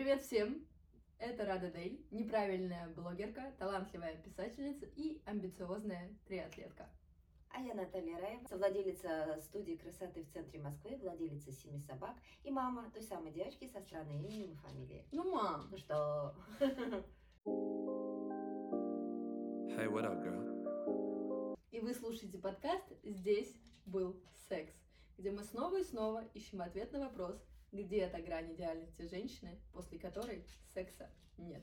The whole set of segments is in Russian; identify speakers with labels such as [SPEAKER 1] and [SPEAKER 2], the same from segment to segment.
[SPEAKER 1] Привет всем! Это Рада Дель, неправильная блогерка, талантливая писательница и амбициозная триатлетка.
[SPEAKER 2] А я Наталья Раева, совладелица студии красоты в центре Москвы, владелица семи собак и мама той самой девочки со странным именем и фамилией.
[SPEAKER 1] Ну, мам!
[SPEAKER 2] Ну что?
[SPEAKER 3] Hey, what up, girl?
[SPEAKER 1] И вы слушаете подкаст «Здесь был секс», где мы снова и снова ищем ответ на вопрос, где эта грань идеальности женщины, после которой секса нет.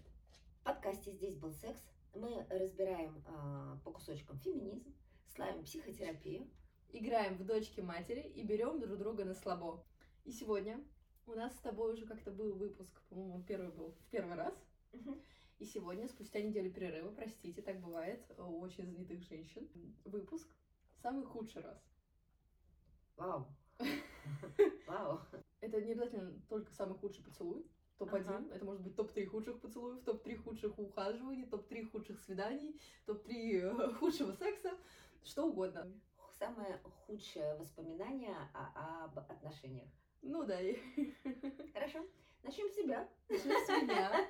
[SPEAKER 2] В подкасте «Здесь был секс» мы разбираем а, по кусочкам феминизм, славим психотерапию.
[SPEAKER 1] Играем в дочки матери и берем друг друга на слабо. И сегодня у нас с тобой уже как-то был выпуск, по-моему, он первый был в первый раз. И сегодня, спустя неделю перерыва, простите, так бывает у очень занятых женщин, выпуск самый худший раз.
[SPEAKER 2] Вау. Вау.
[SPEAKER 1] Это не обязательно только самый худший поцелуй. Топ-1.
[SPEAKER 2] Ага.
[SPEAKER 1] Это может быть топ-3 худших поцелуев, топ-3 худших ухаживаний, топ-3 худших свиданий, топ-3 э, худшего секса, что угодно.
[SPEAKER 2] Самое худшее воспоминание о- об отношениях.
[SPEAKER 1] Ну да,
[SPEAKER 2] Хорошо. Начнем с себя.
[SPEAKER 1] начнем с меня.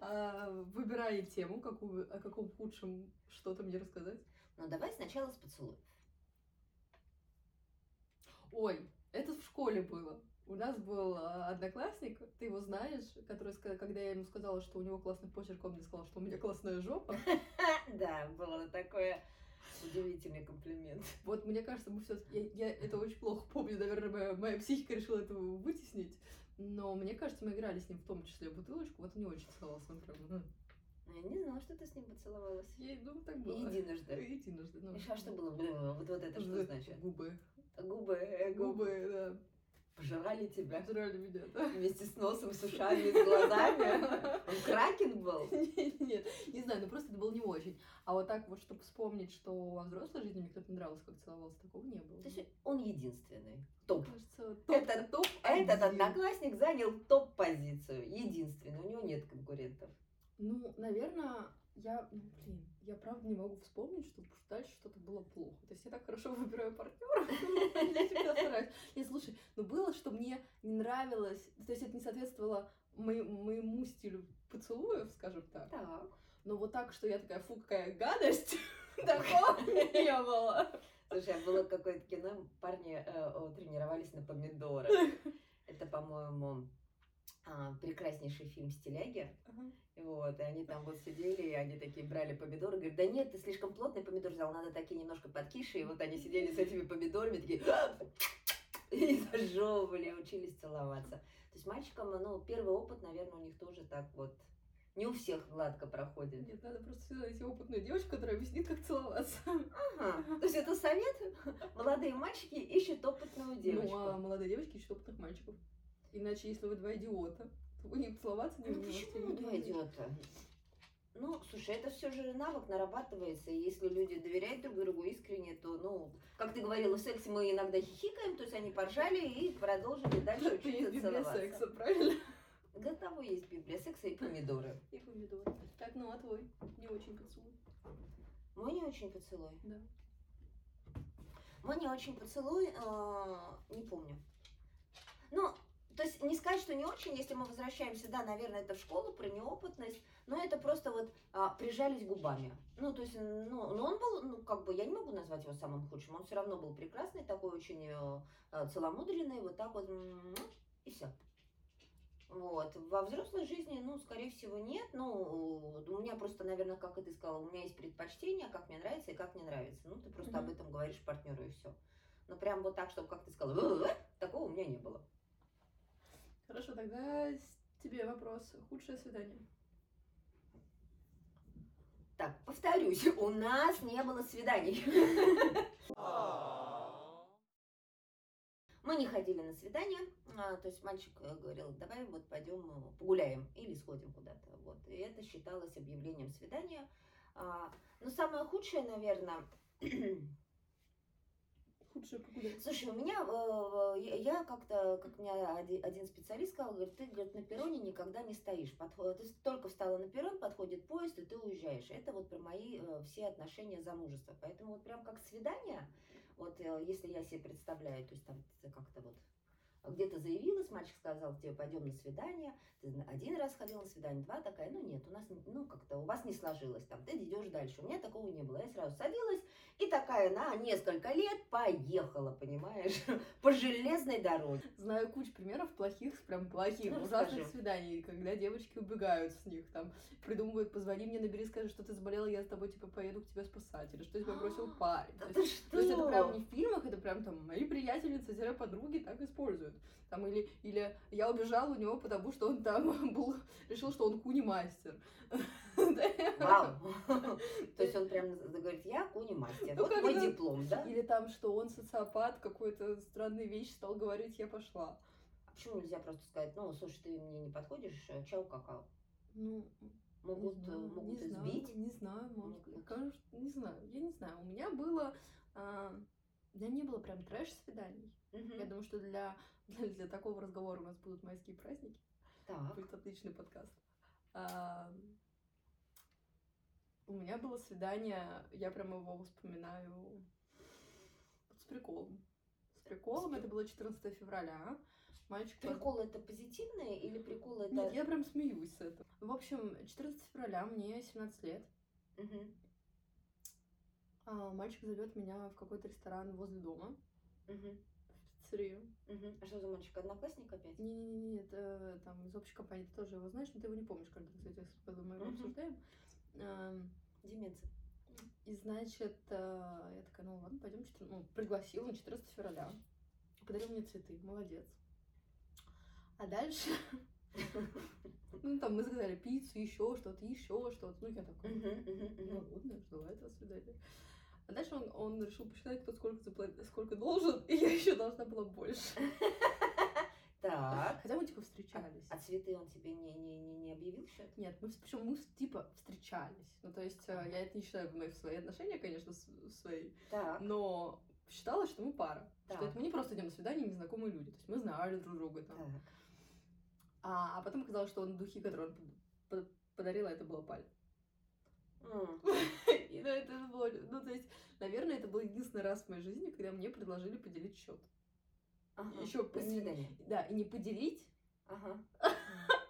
[SPEAKER 1] А, Выбирай тему, какую, о каком худшем что-то мне рассказать.
[SPEAKER 2] Ну давай сначала с поцелуев.
[SPEAKER 1] Ой, это в школе было. У нас был а, одноклассник, ты его знаешь, который, когда я ему сказала, что у него классный почерк, он мне сказал, что у меня классная жопа.
[SPEAKER 2] Да, было такое удивительный комплимент.
[SPEAKER 1] Вот мне кажется, мы все я, я это очень плохо помню, наверное, моя, моя психика решила это вытеснить. Но мне кажется, мы играли с ним в том числе в бутылочку, вот он не очень целовался, он прям...
[SPEAKER 2] Ну, Я не знала, что ты с ним поцеловалась.
[SPEAKER 1] Я, ну, так было.
[SPEAKER 2] Единожды.
[SPEAKER 1] Единожды, ну.
[SPEAKER 2] И что что было? Вот, вот это что значит?
[SPEAKER 1] Губы.
[SPEAKER 2] Губы, э, губы.
[SPEAKER 1] Губы, да.
[SPEAKER 2] Пожирали тебя
[SPEAKER 1] Обжирали меня, да.
[SPEAKER 2] вместе с носом, с ушами, с глазами. Он кракен был.
[SPEAKER 1] Нет, нет, не знаю, ну просто это было не очень. А вот так вот, чтобы вспомнить, что во взрослой жизни мне кто-то не нравился, как целовался, такого не было.
[SPEAKER 2] То есть он единственный. Топ.
[SPEAKER 1] Кажется, топ,
[SPEAKER 2] Это-
[SPEAKER 1] топ
[SPEAKER 2] Этот одноклассник занял топ-позицию. Единственный. У него нет конкурентов.
[SPEAKER 1] Ну, наверное, я, ну, блин, я правда не могу вспомнить, чтобы уж дальше что-то было плохо. То есть я так хорошо выбираю партнеров, я всегда стараюсь. Нет, слушай, ну было, что мне не нравилось, то есть это не соответствовало моему, стилю поцелуев, скажем так.
[SPEAKER 2] Так.
[SPEAKER 1] Но вот так, что я такая, фу, какая гадость, такого не было.
[SPEAKER 2] Слушай, а было какое-то кино, парни э, тренировались на помидоры. Это, по-моему, а, прекраснейший фильм «Стиляги». Вот, и они там вот сидели, и они такие брали помидоры, говорят, да нет, ты слишком плотный помидор взял, надо такие немножко подкиши, и вот они сидели с этими помидорами, такие, и зажевывали, учились целоваться. То есть мальчикам, ну, первый опыт, наверное, у них тоже так вот, не у всех гладко проходит.
[SPEAKER 1] Нет, надо просто найти опытную девочку, которая объяснит, как целоваться.
[SPEAKER 2] Ага, то есть это совет, молодые мальчики ищут опытную девочку.
[SPEAKER 1] Ну, а молодые девочки ищут опытных мальчиков. Иначе, если вы два идиота, то вы не целоваться не
[SPEAKER 2] Ну
[SPEAKER 1] можете.
[SPEAKER 2] почему два идиота? Ну, слушай, это все же навык нарабатывается, и если люди доверяют друг другу искренне, то, ну, как ты говорила, в сексе мы иногда хихикаем, то есть они поржали и продолжили дальше
[SPEAKER 1] Это есть
[SPEAKER 2] учиться
[SPEAKER 1] библия
[SPEAKER 2] целоваться.
[SPEAKER 1] секса, правильно?
[SPEAKER 2] Для того есть Библия секса и помидоры.
[SPEAKER 1] И помидоры. Так, ну а твой? Не очень поцелуй.
[SPEAKER 2] Мой не очень поцелуй.
[SPEAKER 1] Да.
[SPEAKER 2] Мой не очень поцелуй, э, не помню. Ну, то есть не сказать, что не очень, если мы возвращаемся, да, наверное, это в школу про неопытность, но это просто вот а, прижались губами. Ну, то есть, ну, но он был, ну, как бы, я не могу назвать его самым худшим, он все равно был прекрасный, такой очень э, э, целомудренный, вот так вот, и все. Вот. Во взрослой жизни, ну, скорее всего, нет. Ну, у меня просто, наверное, как и ты сказала, у меня есть предпочтения, как мне нравится и как не нравится. Ну, ты просто
[SPEAKER 1] Мгм.
[SPEAKER 2] об этом говоришь партнеру и все. Но прям вот так, чтобы, как ты сказала, «Э-э-э», такого у меня не было.
[SPEAKER 1] Хорошо, тогда тебе вопрос. Худшее свидание.
[SPEAKER 2] Так, повторюсь, у нас не было свиданий. Мы не ходили на свидания, а, то есть мальчик э, говорил, давай вот пойдем э, погуляем или сходим куда-то. Вот. И это считалось объявлением свидания. А, Но самое худшее, наверное,
[SPEAKER 1] Худшее погулять.
[SPEAKER 2] Слушай, у меня, э, я как-то, как оди- один специалист сказал, говорит, ты, говорит, на перроне никогда не стоишь. Подход- Ты только встала на перрон, подходит поезд, и ты уезжаешь. Это вот про мои э, все отношения замужества. Поэтому вот прям как свидание, вот э, если я себе представляю, то есть там как-то вот где-то заявилась, мальчик сказал, тебе пойдем на свидание, ты один раз ходил на свидание, два такая, ну нет, у нас, ну как-то у вас не сложилось, там, ты идешь дальше. У меня такого не было. Я сразу садилась и такая на несколько лет поехала, понимаешь, по железной дороге.
[SPEAKER 1] Знаю кучу примеров плохих, прям плохих,
[SPEAKER 2] Ну,
[SPEAKER 1] ужасных свиданий, когда девочки убегают с них, там, придумывают, позвони мне, набери, скажи, что ты заболела, я с тобой, типа, поеду к тебе спасать, или что тебя бросил парень.
[SPEAKER 2] Да
[SPEAKER 1] То есть,
[SPEAKER 2] что?
[SPEAKER 1] то есть это прям не в фильмах, это прям там мои приятельницы, подруги так используют. Там, или, или я убежала у него, потому что он там был, решил, что он куни-мастер.
[SPEAKER 2] Вау. То есть он прям говорит, я куни-мастер,
[SPEAKER 1] Ну,
[SPEAKER 2] вот мой диплом, да?
[SPEAKER 1] Или там, что он социопат, какой-то странные вещи стал говорить, я пошла.
[SPEAKER 2] А почему нельзя просто сказать, ну, слушай, ты мне не подходишь, э, чау, какао?
[SPEAKER 1] Ну,
[SPEAKER 2] Могут,
[SPEAKER 1] не
[SPEAKER 2] э,
[SPEAKER 1] знаю,
[SPEAKER 2] могут
[SPEAKER 1] не знаю,
[SPEAKER 2] избить.
[SPEAKER 1] Не знаю, может, кажется, не знаю, я не знаю. У меня было, а, у меня не было прям трэш-свиданий.
[SPEAKER 2] Мгм.
[SPEAKER 1] Я думаю, что для, для, для такого разговора у нас будут майские праздники.
[SPEAKER 2] Так.
[SPEAKER 1] Будет отличный подкаст. А, у меня было свидание, я прям его вспоминаю с приколом. С приколом, это было 14 февраля. Мальчик
[SPEAKER 2] Прикол это позитивное или прикол это...
[SPEAKER 1] Нет, я прям смеюсь с этого. В общем, 14 февраля, мне 17 лет.
[SPEAKER 2] Мгм.
[SPEAKER 1] А, мальчик зовет меня в какой-то ресторан возле дома, в пиццерию.
[SPEAKER 2] Мгм. А что за мальчик? Одноклассник опять?
[SPEAKER 1] Не-не-не, это там из общей компании, ты тоже его знаешь, но ты его не помнишь, когда, кстати, с мы его
[SPEAKER 2] Мгм.
[SPEAKER 1] обсуждаем. Ам,
[SPEAKER 2] Деменция.
[SPEAKER 1] И значит, э, я такая, ну ладно, пойдем, ну, пригласил на 14 февраля. Подарил мне цветы, молодец. А дальше, ну там мы заказали пиццу, еще что-то, еще что-то. Ну я
[SPEAKER 2] мгм,
[SPEAKER 1] ну ладно, ждала этого свидания. А дальше он, он решил посчитать, кто сколько, запла- сколько должен, и я еще должна была больше.
[SPEAKER 2] Так.
[SPEAKER 1] Хотя мы типа встречались.
[SPEAKER 2] А цветы он тебе не, не, не, не объявил счет?
[SPEAKER 1] Нет, мы причем мы типа встречались. Ну, то есть, э, я это не считаю в свои отношения, конечно, с- свои.
[SPEAKER 2] Так.
[SPEAKER 1] но считалось, что мы пара. Что
[SPEAKER 2] Так.
[SPEAKER 1] это мы не просто идем на свидание, незнакомые люди. То есть мы знали друг друга там.
[SPEAKER 2] Так.
[SPEAKER 1] А, а потом оказалось, что он духи, которые он под- подарил, это было паль.
[SPEAKER 2] М.
[SPEAKER 1] Это было, ну, то есть, наверное, это был единственный раз в моей жизни, когда мне предложили поделить счет.
[SPEAKER 2] Ага.
[SPEAKER 1] Еще
[SPEAKER 2] До свидания.
[SPEAKER 1] Да, и не поделить,
[SPEAKER 2] Ага.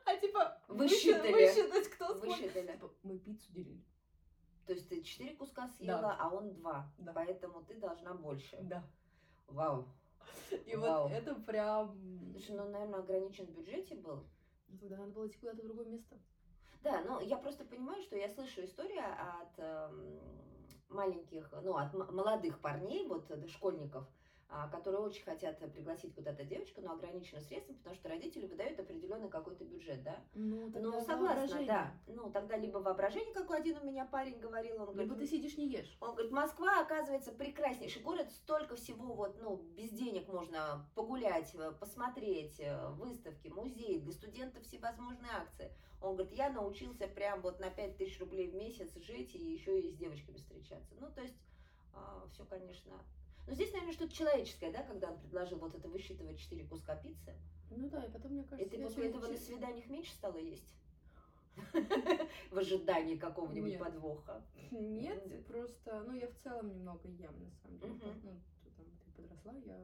[SPEAKER 1] а типа
[SPEAKER 2] Высчитали.
[SPEAKER 1] высчитать, кто.
[SPEAKER 2] Высчитали.
[SPEAKER 1] Типа, мы пиццу делили.
[SPEAKER 2] То есть ты четыре куска съела, а он два.
[SPEAKER 1] Да.
[SPEAKER 2] Поэтому ты должна больше.
[SPEAKER 1] Да.
[SPEAKER 2] Вау.
[SPEAKER 1] И
[SPEAKER 2] Вау.
[SPEAKER 1] вот это прям...
[SPEAKER 2] Слушай, ну, наверное, ограничен в бюджете был.
[SPEAKER 1] Ну, Тогда надо было идти куда-то в другое место.
[SPEAKER 2] Да, но я просто понимаю, что я слышу историю от эм, маленьких, ну, от молодых парней, вот, э, школьников, а, которые очень хотят пригласить куда-то девочку, но ограничены средствами, потому что родители выдают определенный какой-то бюджет, да?
[SPEAKER 1] Ну,
[SPEAKER 2] Ну,
[SPEAKER 1] тогда
[SPEAKER 2] согласна,
[SPEAKER 1] воображение.
[SPEAKER 2] да. Ну, тогда либо воображение, как один у меня парень говорил, он говорит,
[SPEAKER 1] Либо ты сидишь, не ешь.
[SPEAKER 2] Он говорит, Москва, оказывается, прекраснейший город, столько всего, вот, ну, без денег можно погулять, э, посмотреть, э, выставки, музеи, для студентов всевозможные акции. Он говорит, я научился прям вот на 5000 рублей в месяц жить и еще и с девочками встречаться. Ну, то есть, все, конечно. Но здесь, наверное, что-то человеческое, да, когда он предложил вот это высчитывать 4 куска пиццы.
[SPEAKER 1] Ну да, и потом, мне
[SPEAKER 2] И
[SPEAKER 1] кажется,
[SPEAKER 2] ты
[SPEAKER 1] я
[SPEAKER 2] после этого на
[SPEAKER 1] через-
[SPEAKER 2] свиданиях меньше стала есть? В ожидании какого-нибудь
[SPEAKER 1] Нет.
[SPEAKER 2] подвоха.
[SPEAKER 1] Нет, просто, ну, я в целом немного ем, на самом деле.
[SPEAKER 2] Мгм.
[SPEAKER 1] Ну, ты там, ты подросла, я...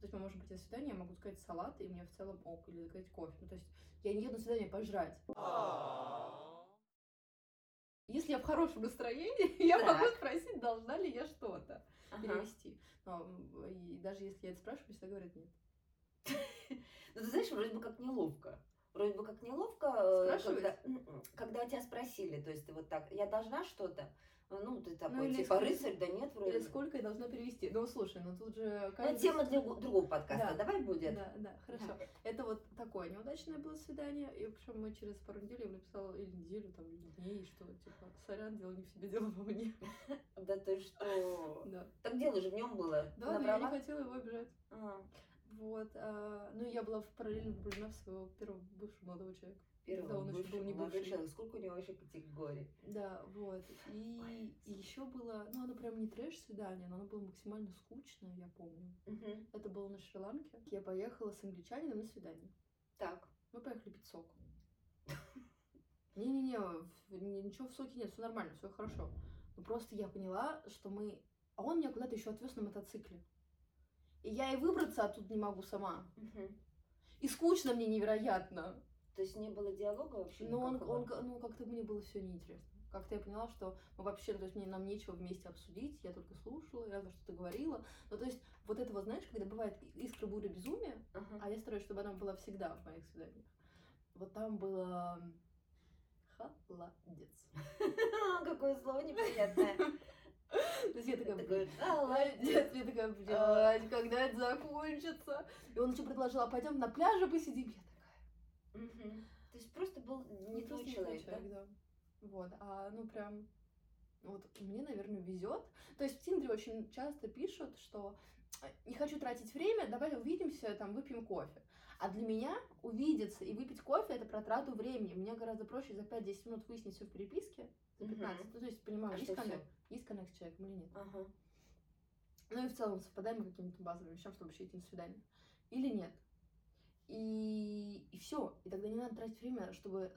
[SPEAKER 1] То есть мы можем пойти на свидание, я могу сказать салат, и мне в целом ок, или заказать кофе. Ну, то есть я не еду на свидание пожрать. Если я в хорошем настроении, я могу спросить, должна ли я что-то
[SPEAKER 2] Ага.
[SPEAKER 1] перевести. Но, и даже если я это спрашиваю, всегда говорят нет.
[SPEAKER 2] Ну, ты знаешь, вроде бы как неловко. Вроде бы как неловко, э, когда, когда тебя спросили, то есть ты вот так, я должна что-то, ну, ты такой,
[SPEAKER 1] Ну, или
[SPEAKER 2] типа,
[SPEAKER 1] сколько-
[SPEAKER 2] рыцарь, да нет, вроде
[SPEAKER 1] Или сколько я должна перевести. Ну, слушай, ну тут же...
[SPEAKER 2] Ну,
[SPEAKER 1] каждый
[SPEAKER 2] это тема для другого подкаста,
[SPEAKER 1] Да.
[SPEAKER 2] давай будет.
[SPEAKER 1] Да, да, хорошо. Это вот такое неудачное было свидание, и причем мы через пару недель я написала, или неделю, там, или дней, что, типа, сорян, дело не в себе, дело во мне.
[SPEAKER 2] Да ты что?
[SPEAKER 1] Да,
[SPEAKER 2] Так дело же в нем было.
[SPEAKER 1] да, но я не хотела его обижать.
[SPEAKER 2] А,
[SPEAKER 1] Вот, а, ну, я была в параллельно влюблена в своего первого бывшего молодого человека.
[SPEAKER 2] Первый
[SPEAKER 1] Да, он еще
[SPEAKER 2] бывший
[SPEAKER 1] был не бывший.
[SPEAKER 2] Сколько у него вообще категорий?
[SPEAKER 1] Да, вот. И, еще было, ну, оно прям не трэш-свидание, но оно было максимально скучное, я помню.
[SPEAKER 2] Мгм.
[SPEAKER 1] Это было на Шри-Ланке. Я поехала с англичанином на свидание.
[SPEAKER 2] Так.
[SPEAKER 1] Мы поехали пить сок. Не-не-не, ничего в соке нет, все нормально, все хорошо. Но просто я поняла, что мы... А он меня куда-то еще отвез на мотоцикле. И я и выбраться оттуда не могу сама.
[SPEAKER 2] Мгм.
[SPEAKER 1] И скучно мне невероятно.
[SPEAKER 2] То есть не было диалога вообще?
[SPEAKER 1] Но он, он, ну, как-то мне было все неинтересно. Как-то я поняла, что ну, вообще, то есть мне нам нечего вместе обсудить, я только слушала, я что-то говорила. Ну, то есть вот это вот, знаешь, когда бывает искра буря безумия,
[SPEAKER 2] Ага.
[SPEAKER 1] а я стараюсь, чтобы она была всегда в моих свиданиях. Вот там было холодец.
[SPEAKER 2] Какое слово неприятное.
[SPEAKER 1] То есть я такая,
[SPEAKER 2] Такое,
[SPEAKER 1] «Блин,
[SPEAKER 2] «А, ладно».
[SPEAKER 1] молодец, я такая, блядь, когда это закончится? И он еще предложил, а пойдем на пляже посидим. Я такая,
[SPEAKER 2] Мгм. То есть просто был не
[SPEAKER 1] Ну,
[SPEAKER 2] твой
[SPEAKER 1] просто не
[SPEAKER 2] человек, да?
[SPEAKER 1] да? Вот, а ну прям, вот мне, наверное, везет. То есть в Тиндере очень часто пишут, что «А, не хочу тратить время, давай увидимся, там, выпьем кофе. А для меня увидеться и выпить кофе это про трату времени. Мне гораздо проще за 5-10 минут выяснить все в переписке, за
[SPEAKER 2] Мгм.
[SPEAKER 1] 15. Ну, то есть, понимаю,
[SPEAKER 2] А
[SPEAKER 1] есть, коннект, есть коннект с человеком или нет.
[SPEAKER 2] Ага.
[SPEAKER 1] Ну и в целом совпадаем мы каким-то базовым вещам, чтобы вообще идти на свидание. Или нет. И, и все. И тогда не надо тратить время, чтобы...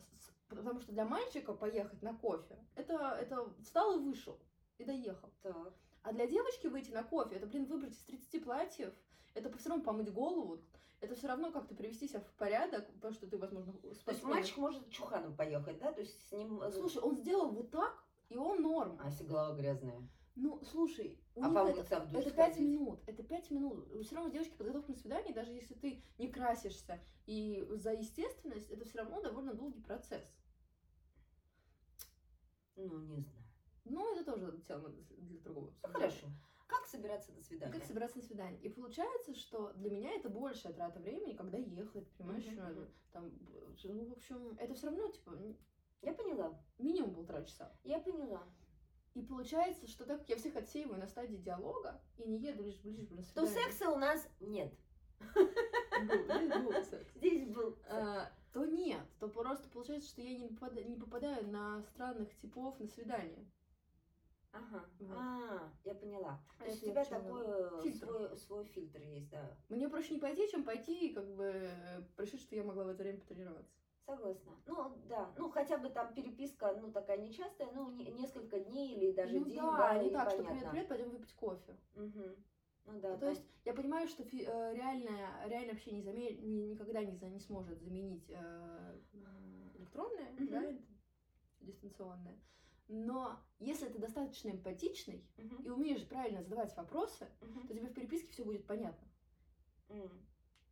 [SPEAKER 1] Потому что для мальчика поехать на кофе, это, это встал и вышел, и доехал.
[SPEAKER 2] Так.
[SPEAKER 1] А для девочки выйти на кофе, это, блин, выбрать из 30 платьев, это все равно помыть голову, это все равно как-то привести себя в порядок, потому что ты, возможно,
[SPEAKER 2] То есть мальчик может чуханом поехать, да? То есть с ним... э,
[SPEAKER 1] Слушай, он сделал вот так, и он норм.
[SPEAKER 2] А если голова грязная?
[SPEAKER 1] Ну, слушай, у
[SPEAKER 2] А
[SPEAKER 1] них это-
[SPEAKER 2] в душ
[SPEAKER 1] Это пять
[SPEAKER 2] сходить?
[SPEAKER 1] минут, это пять минут. Все равно девочки подготовка на свидание, даже если ты не красишься и за естественность, это все равно довольно долгий процесс.
[SPEAKER 2] Ну, не знаю.
[SPEAKER 1] Ну, это тоже тема для другого.
[SPEAKER 2] Ну,
[SPEAKER 1] обсуждения.
[SPEAKER 2] хорошо. Как собираться на свидание?
[SPEAKER 1] Как собираться на свидание. И получается, что для меня это большая трата времени, когда ехать, понимаешь,
[SPEAKER 2] мгм.
[SPEAKER 1] там, ну, в общем, это все равно, типа,
[SPEAKER 2] Я поняла.
[SPEAKER 1] минимум полтора часа.
[SPEAKER 2] Я поняла.
[SPEAKER 1] И получается, что так как я всех отсеиваю на стадии диалога и не еду лишь ближе на
[SPEAKER 2] То секса у нас нет.
[SPEAKER 1] Здесь был. А, то нет, то просто получается, что я не попадаю, на странных типов на свидание.
[SPEAKER 2] Ага.
[SPEAKER 1] Вот.
[SPEAKER 2] А, я поняла.
[SPEAKER 1] А
[SPEAKER 2] То есть у тебя такой
[SPEAKER 1] фильтр.
[SPEAKER 2] свой, свой фильтр есть, да.
[SPEAKER 1] Мне проще не пойти, чем пойти и как бы э, решить, что я могла в это время потренироваться.
[SPEAKER 2] Согласна. Ну, да. Ну, хотя бы там переписка, ну, такая нечастая, ну, не- несколько дней или даже
[SPEAKER 1] ну
[SPEAKER 2] день,
[SPEAKER 1] да,
[SPEAKER 2] да,
[SPEAKER 1] не
[SPEAKER 2] и
[SPEAKER 1] так, что
[SPEAKER 2] понятно.
[SPEAKER 1] привет, привет, пойдем выпить кофе.
[SPEAKER 2] Мгм. Ну, да,
[SPEAKER 1] то есть я понимаю, что фи- э, реальное, реальное общение заме- ни- никогда не, за- не сможет заменить э, электронное,
[SPEAKER 2] Мгм.
[SPEAKER 1] да, дистанционное. Но если ты достаточно эмпатичный
[SPEAKER 2] Мгм.
[SPEAKER 1] и умеешь правильно задавать вопросы,
[SPEAKER 2] Мгм.
[SPEAKER 1] то тебе в переписке все будет понятно.
[SPEAKER 2] М.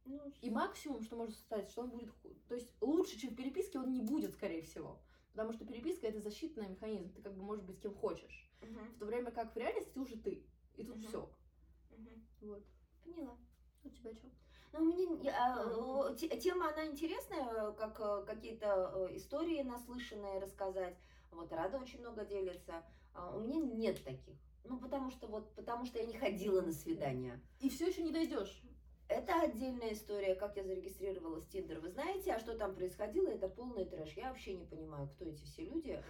[SPEAKER 2] Ну,
[SPEAKER 1] И максимум, что может стать, что он будет... То есть лучше, чем в переписке, он не будет, скорее всего. Потому что переписка — это защитный механизм. Ты как бы можешь быть кем хочешь.
[SPEAKER 2] Мгм.
[SPEAKER 1] В то время как в реальности ты уже ты. И тут
[SPEAKER 2] Мгм.
[SPEAKER 1] все.
[SPEAKER 2] Мгм.
[SPEAKER 1] Вот.
[SPEAKER 2] Поняла.
[SPEAKER 1] У тебя что?
[SPEAKER 2] Ну, мне я, а, тема, она интересная, как э, какие-то э, истории наслышанные рассказать. Вот Рада очень много делится. А У меня нет таких. Ну, потому что вот, потому что я не ходила на свидания.
[SPEAKER 1] И все еще не дойдешь.
[SPEAKER 2] Это отдельная история, как я зарегистрировалась в Тиндер. Вы знаете, а что там происходило? Это полный трэш. Я вообще не понимаю, кто эти все люди,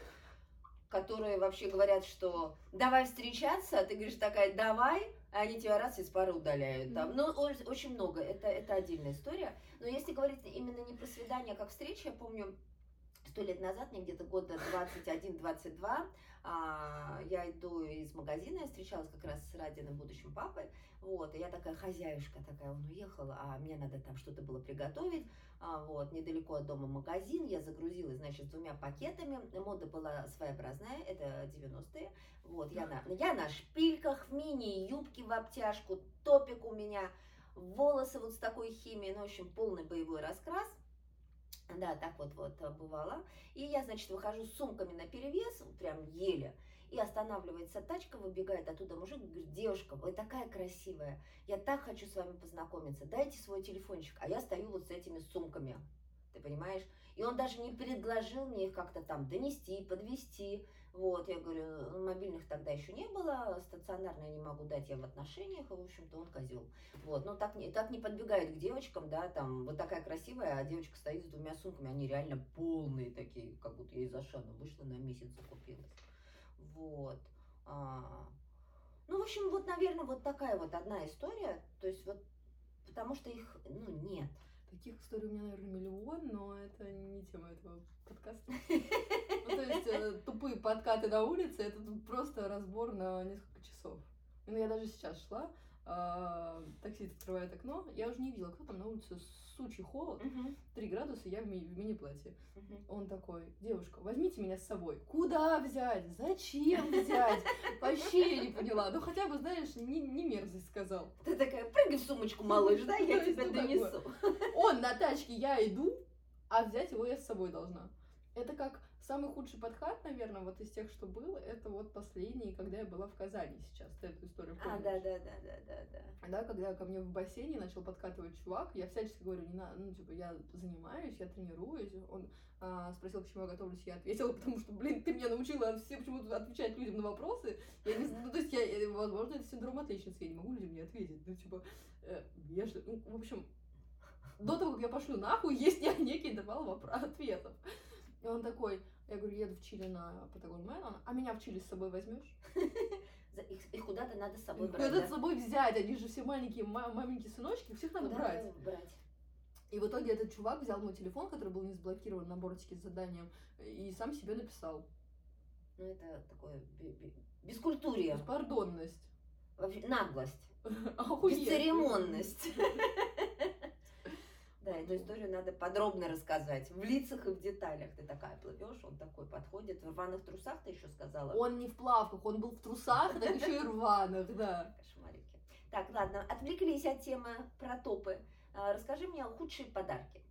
[SPEAKER 2] которые вообще говорят, что давай встречаться, а ты говоришь такая, давай, а они тебя раз из пары удаляют. Там. Ну, очень много. Это, это отдельная история. Но если говорить именно не про свидание, а как встреча, я помню, сто лет назад, мне где-то года 21-22, а, я иду из магазина, я встречалась как раз с Радиным будущим папой, вот, и я такая хозяюшка такая, он уехал, а мне надо там что-то было приготовить, а, вот, недалеко от дома магазин, я загрузилась, значит, двумя пакетами, мода была своеобразная, это 90-е, вот, я на, я на шпильках, в мини-юбке в обтяжку, топик у меня, волосы вот с такой химией, ну, в общем, полный боевой раскрас, да, так вот вот э, бывало. И я, значит, выхожу с сумками на перевес, прям еле, и останавливается тачка, выбегает оттуда мужик, говорит, девушка, вы такая красивая, я так хочу с вами познакомиться, дайте свой телефончик. А я стою вот с этими сумками, ты понимаешь? И он даже не предложил мне их как-то там донести, подвести. Вот, я говорю, «Ну, мобильных тогда еще не было, стационарно я не могу дать, я в отношениях, и, в общем-то, он козел. Вот, ну так не, так не подбегают к девочкам, да, там, вот такая красивая, а девочка стоит с двумя сумками, они реально полные такие, как будто я из Ашана вышла на месяц закупилась. Вот. А, ну, в общем, вот, наверное, вот такая вот одна история, то есть вот, потому что их, ну, нет.
[SPEAKER 1] Таких историй у меня, наверное, миллион, но это не тема этого подкаста. Ну, то есть э, тупые подкаты на улице, это просто разбор на несколько часов. Ну, я даже сейчас шла, а, таксист открывает окно, я уже не видела, кто там на улице сучий холод, 3 градуса, я в, ми- в мини-платье. Он такой, девушка, возьмите меня с собой. Куда взять? Зачем взять? Вообще я не поняла. Ну хотя бы, знаешь, не, не мерзость сказал.
[SPEAKER 2] Ты такая, прыгай в сумочку, малыш, да, я тебя
[SPEAKER 1] ну,
[SPEAKER 2] донесу.
[SPEAKER 1] Он на тачке, я иду, а взять его я с собой должна. Это как самый худший подкат, наверное, вот из тех, что был, это вот последний, когда я была в Казани сейчас. Ты эту историю
[SPEAKER 2] А,
[SPEAKER 1] помнишь?
[SPEAKER 2] да, да, да, да, да, да.
[SPEAKER 1] Да, когда ко мне в бассейне начал подкатывать чувак, я всячески говорю, не надо, ну, типа, я занимаюсь, я тренируюсь. Он а, спросил, к чему я готовлюсь, я ответила, потому что, блин, ты меня научила все почему-то отвечать людям на вопросы. Я не ну, то есть, я, возможно, это синдром отличницы, я не могу людям не ответить. Ну, типа, э, я же, ну, в общем, до того, как я пошлю нахуй, есть не- некий интервал вопро- ответов. И он такой, я говорю, еду в Чили на Патагон Мэн, он, а меня в Чили с собой возьмешь?
[SPEAKER 2] Их, их куда-то надо с собой брать.
[SPEAKER 1] Куда
[SPEAKER 2] да?
[SPEAKER 1] с собой взять? Они же все маленькие ма- маменькие сыночки, всех надо брать.
[SPEAKER 2] брать?
[SPEAKER 1] И в итоге этот чувак взял мой телефон, который был не заблокирован на бортике с заданием, и сам себе написал.
[SPEAKER 2] Ну, это такое бе- бе- бескультурие,
[SPEAKER 1] Беспардонность.
[SPEAKER 2] вообще наглость,
[SPEAKER 1] Охуеть.
[SPEAKER 2] бесцеремонность. Да, эту историю надо подробно рассказать, в лицах и в деталях. Ты такая плывешь, он такой подходит, в рваных трусах ты еще сказала?
[SPEAKER 1] Он не в плавках, он был в трусах, так еще и рваных, да.
[SPEAKER 2] Кошмарики. Так, ладно, отвлеклись от темы про топы. А, Расскажи мне худшие подарки.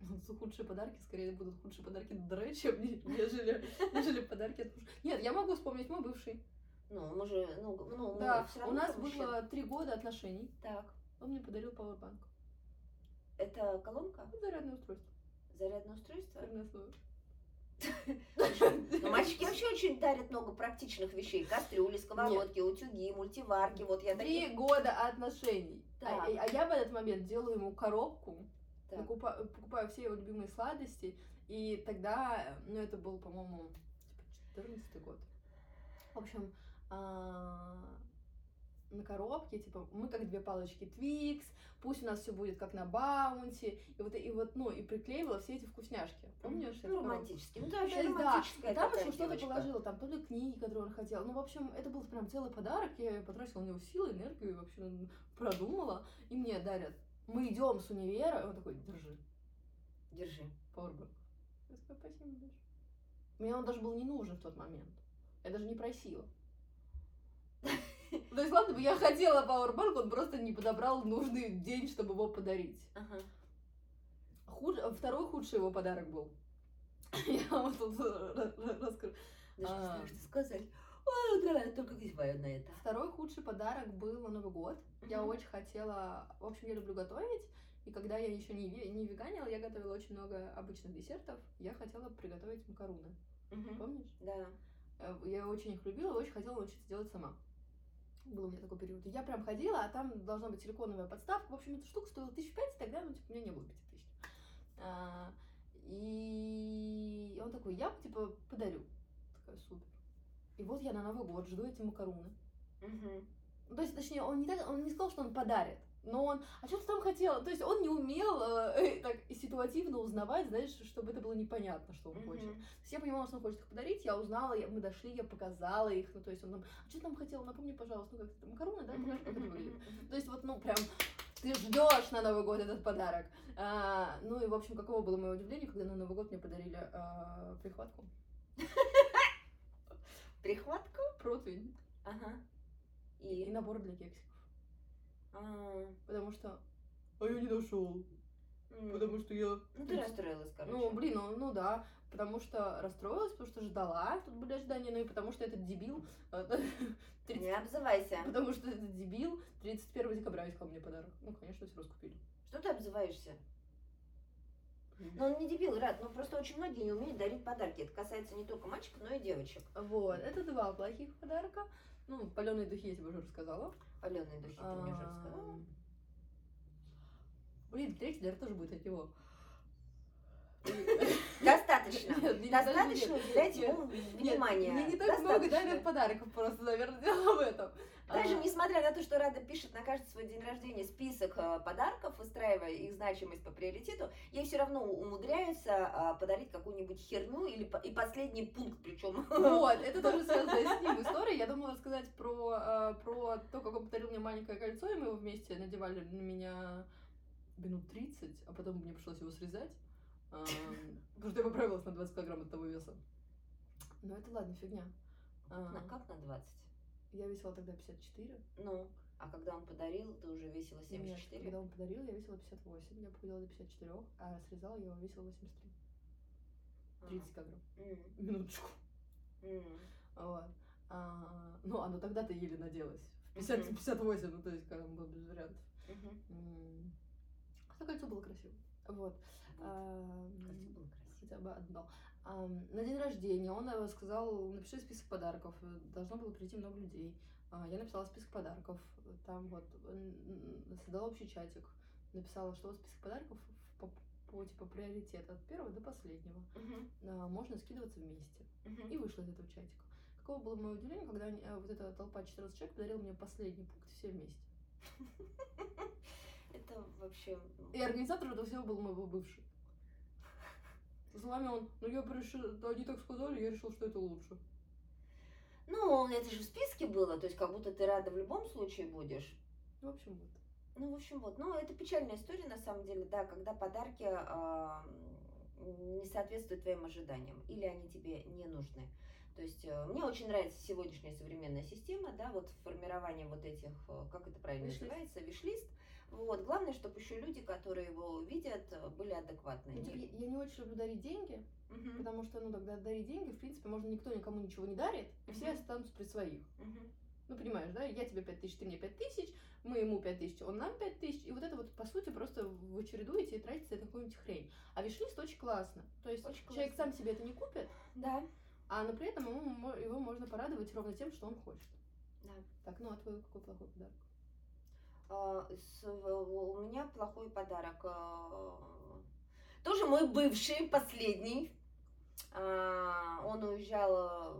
[SPEAKER 1] Худшие подарки, скорее будут худшие подарки Дре, чем не- нежели, нежели подарки от мужа. Нет, я могу вспомнить мой бывший.
[SPEAKER 2] Ну, мы же, ну, ну
[SPEAKER 1] Да, у нас было три года отношений.
[SPEAKER 2] Так,
[SPEAKER 1] Он мне подарил пауэрбанк.
[SPEAKER 2] это колонка,
[SPEAKER 1] Зарядное устройство.
[SPEAKER 2] зарядное устройство.
[SPEAKER 1] Слово.
[SPEAKER 2] Ну, мальчики вообще очень дарят много практичных вещей. Кастрюли, сковородки, утюги, мультиварки. Вот я
[SPEAKER 1] Три
[SPEAKER 2] таких...
[SPEAKER 1] года отношений. А,
[SPEAKER 2] Так.
[SPEAKER 1] а я в этот момент делаю ему коробку, накупа- покупаю все его любимые сладости, и тогда, ну это был, по-моему, типа 14 год. В общем, а, на коробке, типа, мы как две палочки Твикс, пусть у нас все будет как на Баунти, и вот, и вот, ну, и приклеивала все эти вкусняшки. Помнишь?
[SPEAKER 2] Ну, романтически. Ну, ты
[SPEAKER 1] То
[SPEAKER 2] вообще
[SPEAKER 1] да,
[SPEAKER 2] романтическая
[SPEAKER 1] и там еще что-то положила, там то ли книги, которые он хотел. Ну, в общем, это был прям целый подарок. Я потратила на него силы, энергию, и вообще продумала. И мне дарят. Мы идем с универа, и он такой, держи,
[SPEAKER 2] Держи.
[SPEAKER 1] пауэрбанк. Я такая, спасибо. Мне он даже был не нужен в тот момент. Я даже не просила. То есть, ладно бы я хотела пауэрбанк, он просто не подобрал нужный день, чтобы его подарить.
[SPEAKER 2] Ага.
[SPEAKER 1] Худ... Второй худший его подарок был. Я вам тут ра- расскажу.
[SPEAKER 2] Даже не
[SPEAKER 1] А.
[SPEAKER 2] знаю, что сказать. Ой, да, я только киваю на это.
[SPEAKER 1] Второй худший подарок был на Новый год. Я очень хотела... В общем, я люблю готовить. И когда я еще не, не веганила, я готовила очень много обычных десертов. Я хотела приготовить макаруны.
[SPEAKER 2] Мгм.
[SPEAKER 1] Помнишь?
[SPEAKER 2] Да.
[SPEAKER 1] Э, Я очень их любила, очень хотела научиться делать сама. Был у меня такой период. И Я прям ходила, а там должна быть силиконовая подставка. В общем, эта штука стоила тысяч пять, тогда, ну, типа, у меня не было пяти тысяч. А, И он такой, я, типа, подарю. Такая, супер. И вот я на Новый год жду эти макаруны.
[SPEAKER 2] Мгм.
[SPEAKER 1] Ну, То есть, точнее, он не, так, он не сказал, что он подарит. Но он, а что ты там хотела? То есть он не умел э, так ситуативно узнавать, знаешь, чтобы это было непонятно, что он хочет.
[SPEAKER 2] Мгм.
[SPEAKER 1] То есть я понимала, что он хочет их подарить, я узнала, я- мы дошли, я показала их, ну, то есть он там, а что ты там хотела, напомни, пожалуйста, ну, как это, макароны, да, Покажи, как это выглядит.
[SPEAKER 2] мгм.
[SPEAKER 1] То есть вот, ну, прям, ты ждешь на Новый год этот подарок. А, ну и, в общем, каково было мое удивление, когда на Новый год мне подарили а, прихватку,
[SPEAKER 2] Прихватку?
[SPEAKER 1] противень
[SPEAKER 2] Ага.
[SPEAKER 1] и
[SPEAKER 2] И?
[SPEAKER 1] набор для кексиков.
[SPEAKER 2] А,
[SPEAKER 1] Потому что, а я не нашел,
[SPEAKER 2] м.
[SPEAKER 1] потому что я
[SPEAKER 2] Ну, ты расстроилась, короче.
[SPEAKER 1] Ну, блин, ну, ну да. Потому что расстроилась, потому что ждала, тут были ожидания, ну и потому что этот дебил, э, 30
[SPEAKER 2] Не обзывайся.
[SPEAKER 1] потому что этот дебил 31 декабря искал мне подарок. Ну, конечно, все раскупили.
[SPEAKER 2] Что ты обзываешься? Ну, он не дебил, Рад, но просто очень многие не умеют дарить подарки. Это касается не только мальчиков, но и девочек.
[SPEAKER 1] Вот, это два плохих подарка. Ну, паленые духи я тебе уже рассказала.
[SPEAKER 2] Паленые духи ты мне уже рассказала.
[SPEAKER 1] Блин, третий, наверное, тоже будет от него.
[SPEAKER 2] Достаточно.
[SPEAKER 1] Нет,
[SPEAKER 2] Достаточно уделять ему внимание.
[SPEAKER 1] Мне не так много дарят подарков, просто, наверное, дело в этом.
[SPEAKER 2] Даже
[SPEAKER 1] А,
[SPEAKER 2] несмотря на то, что Рада пишет на каждый свой день рождения список э, подарков, выстраивая их значимость по приоритету, ей все равно умудряются а, подарить какую-нибудь херню или и последний пункт, причем.
[SPEAKER 1] Вот, это тоже связано с ним история. Я думала рассказать про, э, про то, как он подарил мне маленькое кольцо, и мы его вместе надевали на меня минут 30, а потом мне пришлось его срезать, потому что я поправилась на 20 килограмм от того веса. Но это ладно, фигня. А,
[SPEAKER 2] как на 20?
[SPEAKER 1] Я весила тогда 54.
[SPEAKER 2] Ну, а когда он подарил, ты уже весила
[SPEAKER 1] Нет,
[SPEAKER 2] 74?
[SPEAKER 1] когда он подарил, я весила 58. Я похудела до 54, а срезала я его весила 83.
[SPEAKER 2] Ага.
[SPEAKER 1] 30 килограмм.
[SPEAKER 2] М,
[SPEAKER 1] Минуточку.
[SPEAKER 2] м.
[SPEAKER 1] Вот. А, ну, оно тогда-то еле наделось. В 50,
[SPEAKER 2] Мгм.
[SPEAKER 1] 58, ну, то есть, как бы, без вариантов.
[SPEAKER 2] Мгм.
[SPEAKER 1] М. Хотя кольцо было красиво. Вот.
[SPEAKER 2] Вот.
[SPEAKER 1] Ам,
[SPEAKER 2] Кольцо было красиво.
[SPEAKER 1] Хотя бы одно. На день рождения он э, сказал, напиши список подарков. Э, Должно было прийти много людей. А, Я написала список подарков. Там вот создала общий чатик. Написала, что вот список подарков по, по типа приоритет от первого до последнего. А, Можно скидываться вместе.
[SPEAKER 2] Мгм.
[SPEAKER 1] И вышла из этого чатика. Каково было мое удивление, когда э, вот эта толпа 14 человек подарила мне последний пункт все вместе.
[SPEAKER 2] Это вообще...
[SPEAKER 1] И организатор этого всего был мой бывший. Словами он, ну я решил, они так сказали, я решил, что это лучше.
[SPEAKER 2] Ну, это же в списке было, то есть как будто ты рада в любом случае будешь.
[SPEAKER 1] Ну, в общем, вот.
[SPEAKER 2] Ну, в общем, вот. Ну, это печальная история, на самом деле, да, когда подарки а, не соответствуют твоим ожиданиям или они тебе не нужны. То есть э, мне очень нравится сегодняшняя современная система, да, вот формирование вот этих, э, как это правильно
[SPEAKER 1] Виш-лист.
[SPEAKER 2] называется, виш-лист. Вот. Главное, чтобы еще люди, которые его видят, э, были адекватные.
[SPEAKER 1] Ну, типа, я, я не очень люблю дарить деньги,
[SPEAKER 2] Мгм.
[SPEAKER 1] потому что, ну, тогда дарить деньги, в принципе, можно никто никому ничего не дарит, и все
[SPEAKER 2] Мгм.
[SPEAKER 1] останутся при своих.
[SPEAKER 2] Мгм.
[SPEAKER 1] Ну, понимаешь, да? Я тебе 5 тысяч, ты мне 5 тысяч, мы ему 5 тысяч, он нам 5 тысяч, и вот это вот, по сути, просто вы чередуете и тратите на какую-нибудь хрень. А виш-лист очень классно. То есть
[SPEAKER 2] Очень
[SPEAKER 1] человек
[SPEAKER 2] классно.
[SPEAKER 1] сам себе это не купит,
[SPEAKER 2] Да,
[SPEAKER 1] а но при этом ему, его можно порадовать ровно тем, что он хочет.
[SPEAKER 2] да.
[SPEAKER 1] Так, ну а твой какой плохой подарок?
[SPEAKER 2] А, у меня плохой подарок. а, Тоже мой бывший, последний. А, Он уезжал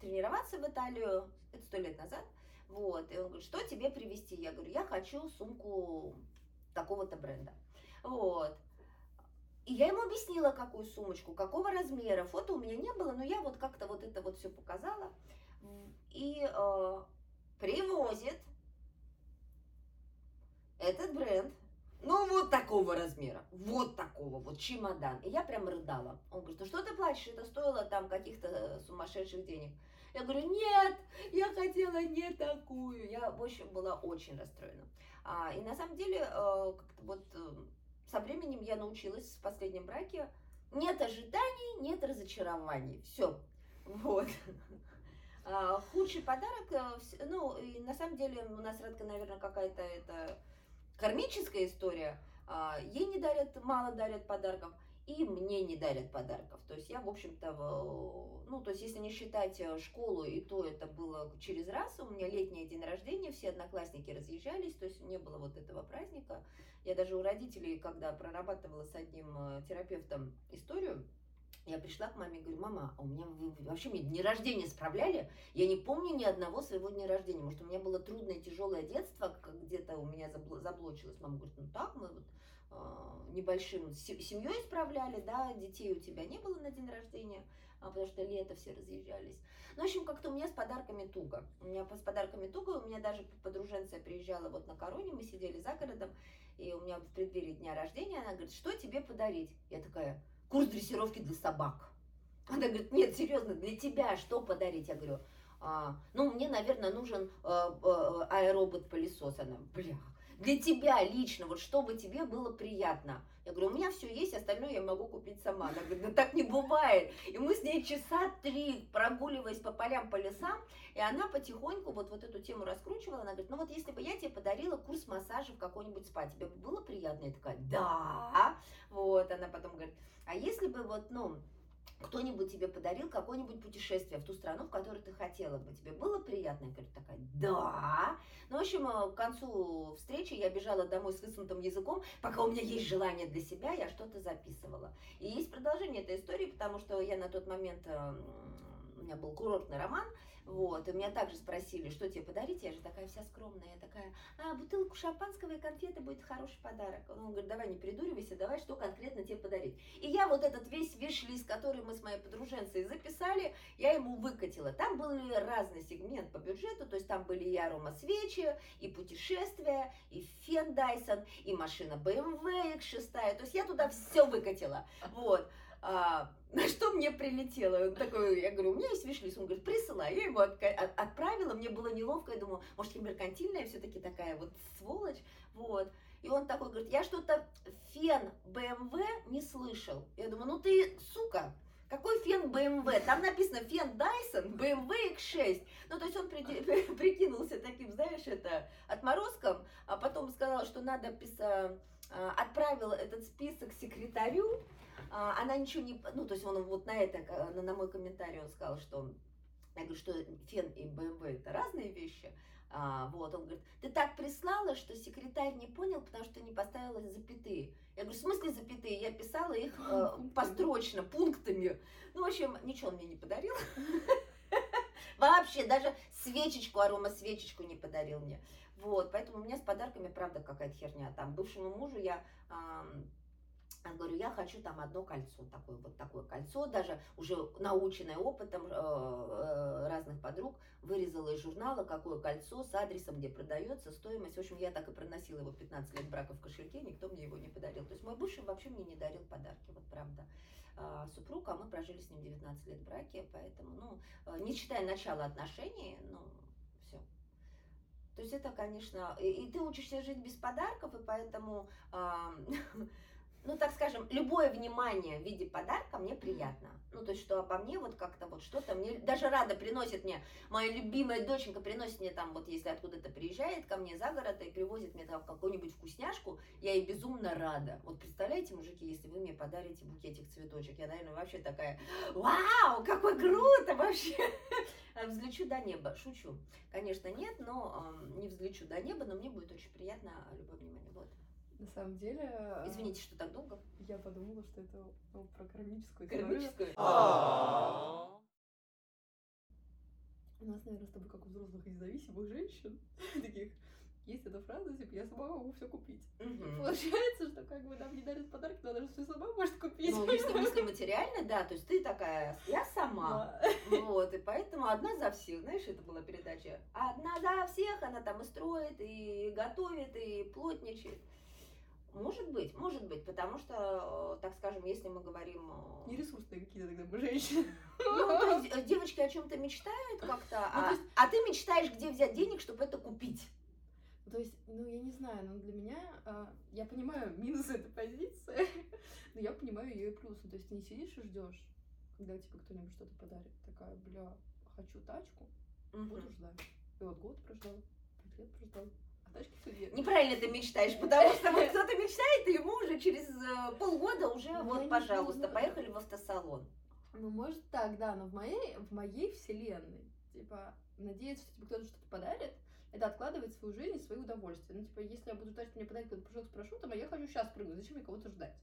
[SPEAKER 2] тренироваться в Италию, это сто лет назад. Вот, и он говорит, что тебе привезти? Я говорю, я хочу сумку такого-то бренда. Вот. И я ему объяснила, какую сумочку, какого размера. Фото у меня не было, но я вот как-то вот это вот все показала. И э, привозит этот бренд, ну вот такого размера, вот такого, вот чемодан. И я прям рыдала. Он говорит, ну что ты плачешь, это стоило там каких-то сумасшедших денег. Я говорю, нет, я хотела не такую. Я, в общем, была очень расстроена. А, и на самом деле, э, как-то вот э, со временем я научилась в последнем браке, нет ожиданий, нет разочарований. Все. Вот. А, худший подарок, э, ну, и на самом деле у нас Радка, наверное, какая-то это кармическая история. А, Ей не дарят, мало дарят подарков, и мне не дарят подарков. То есть я, в общем-то, ну, то есть если не считать э, школу, и то это было через раз, у меня летний день рождения, все одноклассники разъезжались, то есть не было вот этого праздника. Я даже у родителей, когда прорабатывала с одним э, терапевтом историю, я пришла к маме и говорю, мама, а у меня вы вообще мне дни рождения справляли? Я не помню ни одного своего дня рождения. Может, у меня было трудное, тяжелое детство, где-то у меня забло- заблочилось. Мама говорит, ну так, мы вот а, небольшим се- семьей справляли, да, детей у тебя не было на день рождения, а, потому что лето все разъезжались. Ну, в общем, как-то у меня с подарками туго. У меня с подарками туго, у меня даже подруженция приезжала вот на короне, мы сидели за городом, и у меня в преддверии дня рождения, она говорит, что тебе подарить? Я такая, курс дрессировки для собак. Она говорит, нет, серьезно, для тебя что подарить? Я говорю, «А, ну, мне, наверное, нужен э, э, аэробот-пылесос. Она, бля, для тебя лично, вот чтобы тебе было приятно. Я говорю, у меня все есть, остальное я могу купить сама. Она говорит, да так не бывает. И мы с ней часа три прогуливаясь по полям, по лесам, и она потихоньку вот, вот эту тему раскручивала. Она говорит, ну вот если бы я тебе подарила курс массажа в какой-нибудь спа, тебе бы было приятно? Я такая, да. Вот, она потом говорит, а если бы вот, ну, кто-нибудь тебе подарил какое-нибудь путешествие в ту страну, в которую ты хотела бы, тебе было приятно? Я говорю, такая, да. Ну, в общем, э, к концу встречи я бежала домой с высунутым языком, пока у меня есть желание для себя, я что-то записывала. И есть продолжение этой истории, потому что я на тот момент э, у меня был курортный роман, вот, и меня также спросили, что тебе подарить, я же такая вся скромная, я такая, а, бутылку шампанского и конфеты будет хороший подарок. Он говорит, давай не придуривайся, давай, что конкретно тебе подарить. И я вот этот весь виш-лист, который мы с моей подруженцей записали, я ему выкатила. Там был разный сегмент по бюджету, то есть там были и аромасвечи, и путешествия, и фен Дайсон, и машина BMW X6, то есть я туда все выкатила, вот. А, на что мне прилетело? Он такой, я говорю, у меня есть вишлист. Он говорит, присылай. Я ему отка- от- отправила, мне было неловко. Я думаю, может, я меркантильная все-таки такая вот сволочь. Вот. И он такой говорит, я что-то фен BMW не слышал. Я думаю, ну ты, сука, какой фен BMW? Там написано фен Dyson BMW X6. Ну, то есть он прикинулся таким, знаешь, это отморозком, а потом сказал, что надо писать, отправил этот список секретарю, а, она ничего не... Ну, то есть он вот на это, на, на мой комментарий он сказал, что... Я говорю, что фен и БМВ это разные вещи. А, вот, он говорит, ты так прислала, что секретарь не понял, потому что не поставила запятые. Я говорю, в смысле запятые? Я писала их э, построчно, пунктами. Ну, в общем, ничего он мне не подарил. Вообще, даже свечечку, аромасвечечку не подарил мне. Вот, поэтому у меня с подарками, правда, какая-то херня. Там, бывшему мужу я говорю, я хочу там одно кольцо, такое вот такое кольцо, даже уже наученное опытом э, э, разных подруг, вырезала из журнала, какое кольцо с адресом, где продается, стоимость. В общем, я так и проносила его 15 лет брака в кошельке, никто мне его не подарил. То есть мой бывший вообще мне не дарил подарки, вот правда. А, супруг, а мы прожили с ним 19 лет в браке, поэтому, ну, э, не считая начала отношений, ну, все. То есть это, конечно, и, и ты учишься жить без подарков, и поэтому а, ну, так скажем, любое внимание в виде подарка мне приятно. Ну, то есть, что обо мне вот как-то вот что-то мне, даже Рада приносит мне, моя любимая доченька приносит мне там, вот если откуда-то приезжает ко мне за город и привозит мне там какую-нибудь вкусняшку, я ей безумно рада. Вот представляете, мужики, если вы мне подарите букетик цветочек, я, наверное, вообще такая, вау, какой круто вообще. Взлечу до неба, шучу. Конечно, нет, но эм, не взлечу до неба, но мне будет очень приятно любое внимание. Вот.
[SPEAKER 1] На самом деле... э,
[SPEAKER 2] Извините, что так долго.
[SPEAKER 1] Я подумала, что это ну, про кармическую.
[SPEAKER 2] Кармическую.
[SPEAKER 1] У нас, наверное, с тобой, как у взрослых и независимых женщин, таких, есть эта фраза, типа, я сама могу все купить.
[SPEAKER 2] Мгм.
[SPEAKER 1] Получается, что как бы нам не дарят подарки, но она же все сама может купить.
[SPEAKER 2] Ну, если мысли материально, да, то есть ты такая, я сама.
[SPEAKER 1] Да.
[SPEAKER 2] Вот, и поэтому одна за всех, знаешь, это была передача. Одна за всех, она там и строит, и готовит, и плотничает. Может быть, может быть, потому что, э, так скажем, если мы говорим... э,
[SPEAKER 1] Нересурсные какие-то тогда мы женщины.
[SPEAKER 2] Ну, то есть э, девочки о чем-то мечтают как-то,
[SPEAKER 1] Ну,
[SPEAKER 2] а,
[SPEAKER 1] есть-
[SPEAKER 2] а ты мечтаешь, где взять денег, чтобы это купить.
[SPEAKER 1] Ну, То есть, ну, я не знаю, но для меня, я понимаю минусы этой позиции, но я понимаю ее и плюсы. То есть, ты не сидишь и ждешь, когда тебе кто-нибудь что-то подарит. Такая, бля, хочу тачку, буду ждать. И вот год прождал, пять лет прождал,
[SPEAKER 2] Неправильно ты мечтаешь, потому что вот кто-то мечтает, и ему уже через э, полгода уже
[SPEAKER 1] Ну, я
[SPEAKER 2] вот, пожалуйста, поехали в автосалон.
[SPEAKER 1] Ну, может так, да, но в моей, в моей вселенной, типа, надеяться, что тебе кто-то что-то подарит, это откладывать свою жизнь и свои удовольствия. Ну, типа, если я буду ждать, что мне подарит какой-то прыжок с парашютом, а я хочу сейчас прыгнуть, зачем мне кого-то ждать?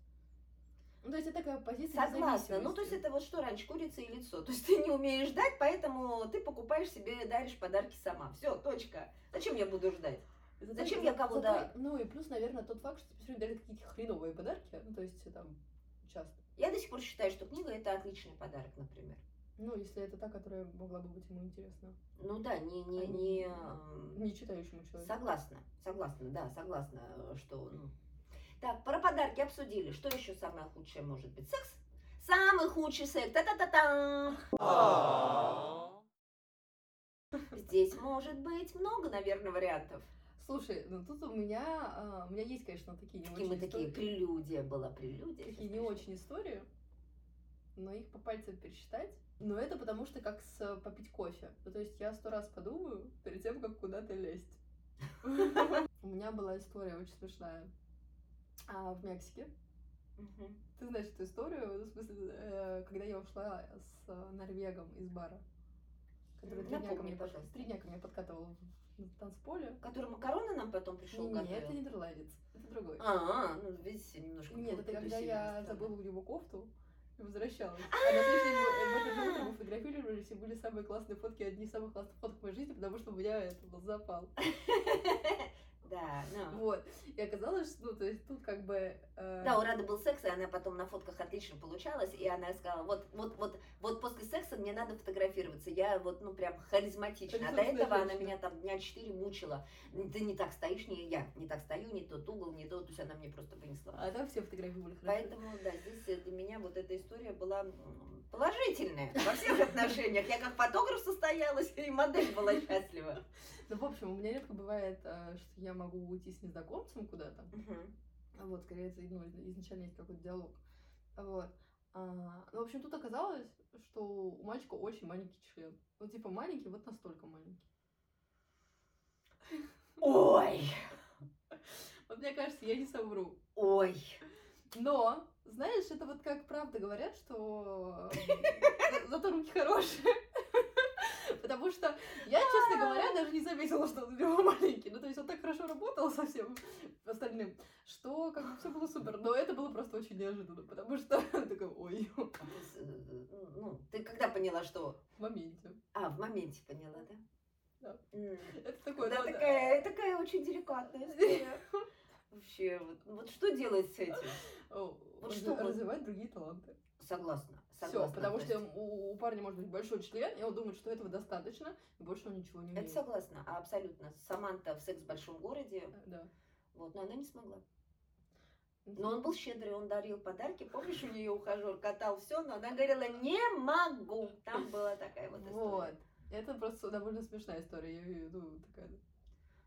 [SPEAKER 1] Ну, то есть это такая позиция
[SPEAKER 2] Согласна. Ну, то есть это вот что раньше, курица и лицо. То есть ты не умеешь ждать, поэтому ты покупаешь себе, даришь подарки сама. Все, точка. Зачем я буду ждать?
[SPEAKER 1] Зато-
[SPEAKER 2] зачем
[SPEAKER 1] за-
[SPEAKER 2] я кого-то-
[SPEAKER 1] Ну, и плюс, наверное, тот факт, что тебе все время дарят какие-то хреновые подарки, ну, то есть там часто.
[SPEAKER 2] Я до сих пор считаю, что книга это отличный подарок, например.
[SPEAKER 1] Ну, если это та, которая могла бы быть ему интересна.
[SPEAKER 2] Ну да, не, не,
[SPEAKER 1] А
[SPEAKER 2] не,
[SPEAKER 1] не-
[SPEAKER 2] эм,
[SPEAKER 1] Не читающему человеку.
[SPEAKER 2] Согласна, согласна, да, согласна, что, ну. Так, про подарки обсудили. Что еще самое худшее может быть? Секс? Самый худший секс. Та-та-та-та. Здесь может быть много, наверное, вариантов.
[SPEAKER 1] Слушай, ну тут у меня, а, у меня есть, конечно, такие не
[SPEAKER 2] Какие
[SPEAKER 1] очень
[SPEAKER 2] мы такие,
[SPEAKER 1] истории.
[SPEAKER 2] прелюдия была, прелюдия.
[SPEAKER 1] такие не очень истории, но их по пальцам пересчитать. Но это потому что как с попить кофе. Ну, то есть я сто раз подумаю перед тем, как куда-то лезть. У меня была история очень смешная. А, в Мексике. Ты знаешь эту историю, ну, в смысле, э, когда я ушла с э, Норвегом из бара, который три дня, ко мне, под-
[SPEAKER 2] пожалуйста.
[SPEAKER 1] три дня ко мне подкатывал на танцполе.
[SPEAKER 2] Который макароны нам потом пришел
[SPEAKER 1] Не,
[SPEAKER 2] готовил?
[SPEAKER 1] это нидерландец, это другой.
[SPEAKER 2] А, ну, видите, немножко
[SPEAKER 1] Нет, это когда я забыла у него кофту, и возвращалась. А на следующий день в это же утро мы фотографировались, и были самые классные фотки, одни из самых классных фоток в моей жизни, потому что у меня это был запал.
[SPEAKER 2] Да, ну.
[SPEAKER 1] Вот. И оказалось, что, ну, то есть тут как бы... э,
[SPEAKER 2] Да, у Рады был секс, и она потом на фотках отлично получалась, и она сказала, вот, вот, вот, вот после секса мне надо фотографироваться, я вот, ну, прям харизматична. А до этого она меня там дня четыре мучила. Ты не так стоишь, не я не так стою, не тот угол, не то, то есть она мне просто понесла.
[SPEAKER 1] А там все фотографии были хорошо.
[SPEAKER 2] Поэтому, да, здесь э, для меня вот эта история была положительная во всех отношениях. Я как фотограф состоялась, и модель была счастлива.
[SPEAKER 1] Ну, в общем, у меня редко бывает, э, что я могу уйти с незнакомцем куда-то. А Вот, скорее, это, ну, изначально есть какой-то диалог. Вот. А, ну, в общем, тут оказалось, что у мальчика очень маленький член. Ну, типа, маленький, вот настолько маленький.
[SPEAKER 2] Ой,
[SPEAKER 1] Вот мне кажется, я не совру.
[SPEAKER 2] ой.
[SPEAKER 1] Но, знаешь, это вот как правда говорят, что за- зато руки хорошие. Потому что я, честно говоря, даже не заметила, что он у него маленький. Ну, то есть он так хорошо работал со всем остальным, что как бы все было супер. Но это было просто очень неожиданно, потому что такой, ой,
[SPEAKER 2] А э, Ну, ты когда поняла, что...
[SPEAKER 1] в моменте.
[SPEAKER 2] А, в моменте поняла, да?
[SPEAKER 1] Да. Это такое,
[SPEAKER 2] Да, такая, такая очень деликатная история. Вообще, вот, вот что делать с этим? Вот что
[SPEAKER 1] развивать другие таланты.
[SPEAKER 2] Согласна.
[SPEAKER 1] Все,
[SPEAKER 2] согласна,
[SPEAKER 1] потому
[SPEAKER 2] то
[SPEAKER 1] что у, у парня может быть большой член, и он думает, что этого достаточно, и больше он ничего не
[SPEAKER 2] Это
[SPEAKER 1] умеет.
[SPEAKER 2] согласна, а абсолютно. Саманта в «Секс в большом городе»,
[SPEAKER 1] Да.
[SPEAKER 2] вот, но она не смогла. Но он был щедрый, он дарил подарки. Помнишь, у нее ухажер катал все, но она говорила, не могу. Там была такая вот история.
[SPEAKER 1] Вот. Это просто довольно смешная история. Я ну, такая...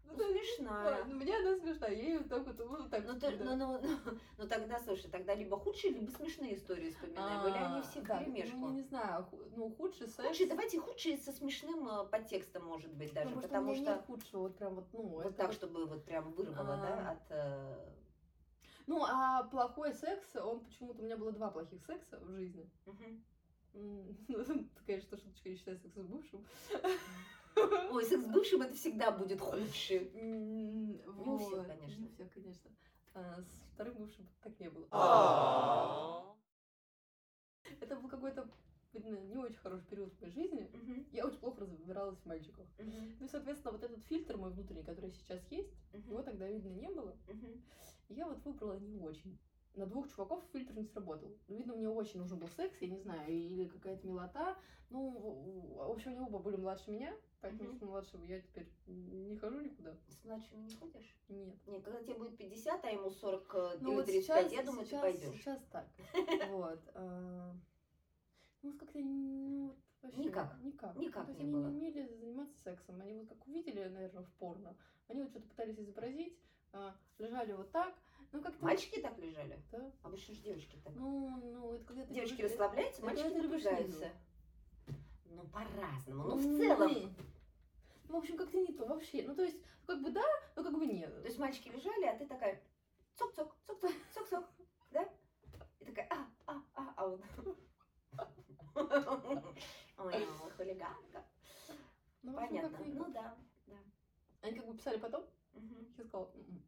[SPEAKER 2] Ну, смешная.
[SPEAKER 1] да, ну, мне она смешная, я ее так вот, ну, так
[SPEAKER 2] Ну,
[SPEAKER 1] да.
[SPEAKER 2] ну, ну, ну, ну, тогда, слушай, тогда либо худшие, либо смешные истории вспоминай. Были они все
[SPEAKER 1] А, да,
[SPEAKER 2] вперемешку.
[SPEAKER 1] Ну, не знаю, ну, худший секс...
[SPEAKER 2] Худшие, давайте худшие со смешным э, подтекстом, может быть, даже,
[SPEAKER 1] ну, потому
[SPEAKER 2] потому
[SPEAKER 1] что... у
[SPEAKER 2] что
[SPEAKER 1] худшего, вот прям вот, ну,
[SPEAKER 2] вот так,
[SPEAKER 1] вот-
[SPEAKER 2] чтобы вот прям вырвало,
[SPEAKER 1] А.
[SPEAKER 2] да, от... э,
[SPEAKER 1] Ну, а плохой секс, он почему-то... У меня было два плохих секса в жизни. М, Ну, конечно, шуточка, не считаю секс с бывшим.
[SPEAKER 2] Ой, секс с бывшим это всегда будет худший.
[SPEAKER 1] М,
[SPEAKER 2] Не у всех, конечно.
[SPEAKER 1] Не у всех, конечно. А с вторым бывшим так не было. Это был какой-то видно, не очень хороший период в моей жизни. Я очень плохо разбиралась в мальчиках. Ну и, соответственно, вот этот фильтр мой внутренний, который сейчас есть, его тогда, видно, не было. И я вот выбрала не очень. На двух чуваков фильтр не сработал. Ну, видно, мне очень нужен был секс, я не знаю, или какая-то милота. Ну, в общем, они оба были младше меня, поэтому с младшего я теперь не хожу никуда.
[SPEAKER 2] С младшими не ходишь?
[SPEAKER 1] Нет.
[SPEAKER 2] Нет, когда тебе будет 50, а ему 40 э,
[SPEAKER 1] Ну
[SPEAKER 2] или
[SPEAKER 1] вот
[SPEAKER 2] 35,
[SPEAKER 1] сейчас,
[SPEAKER 2] я думаю,
[SPEAKER 1] сейчас,
[SPEAKER 2] ты пойдешь.
[SPEAKER 1] сейчас так. Вот. а, Ну, как-то, ну, вообще
[SPEAKER 2] Никак.
[SPEAKER 1] Никак.
[SPEAKER 2] Никак
[SPEAKER 1] То есть
[SPEAKER 2] не
[SPEAKER 1] они
[SPEAKER 2] было.
[SPEAKER 1] не умели заниматься сексом. Они вот как увидели, наверное, в порно, они вот что-то пытались изобразить, а, лежали вот так. Ну, как-то...
[SPEAKER 2] Мальчики так лежали?
[SPEAKER 1] Да.
[SPEAKER 2] Обычно же девочки так.
[SPEAKER 1] Ну, ну, это когда.
[SPEAKER 2] Девочки
[SPEAKER 1] любишь-
[SPEAKER 2] расслабляются,
[SPEAKER 1] это
[SPEAKER 2] мальчики напрягаются. Ну, по-разному. Ну, в
[SPEAKER 1] М,
[SPEAKER 2] целом.
[SPEAKER 1] Ну, в общем, как-то не то вообще. Ну, то есть, как бы да, но как бы нет.
[SPEAKER 2] То есть мальчики лежали, а ты такая цок-цок, цок-цок, цок-цок, да? И такая, а, а, а, а он... Ой, ну, хулиганка.
[SPEAKER 1] Ну,
[SPEAKER 2] Понятно. Ну да, да.
[SPEAKER 1] Они как бы писали потом, я сказала, «М-м, м-м».
[SPEAKER 2] мгм.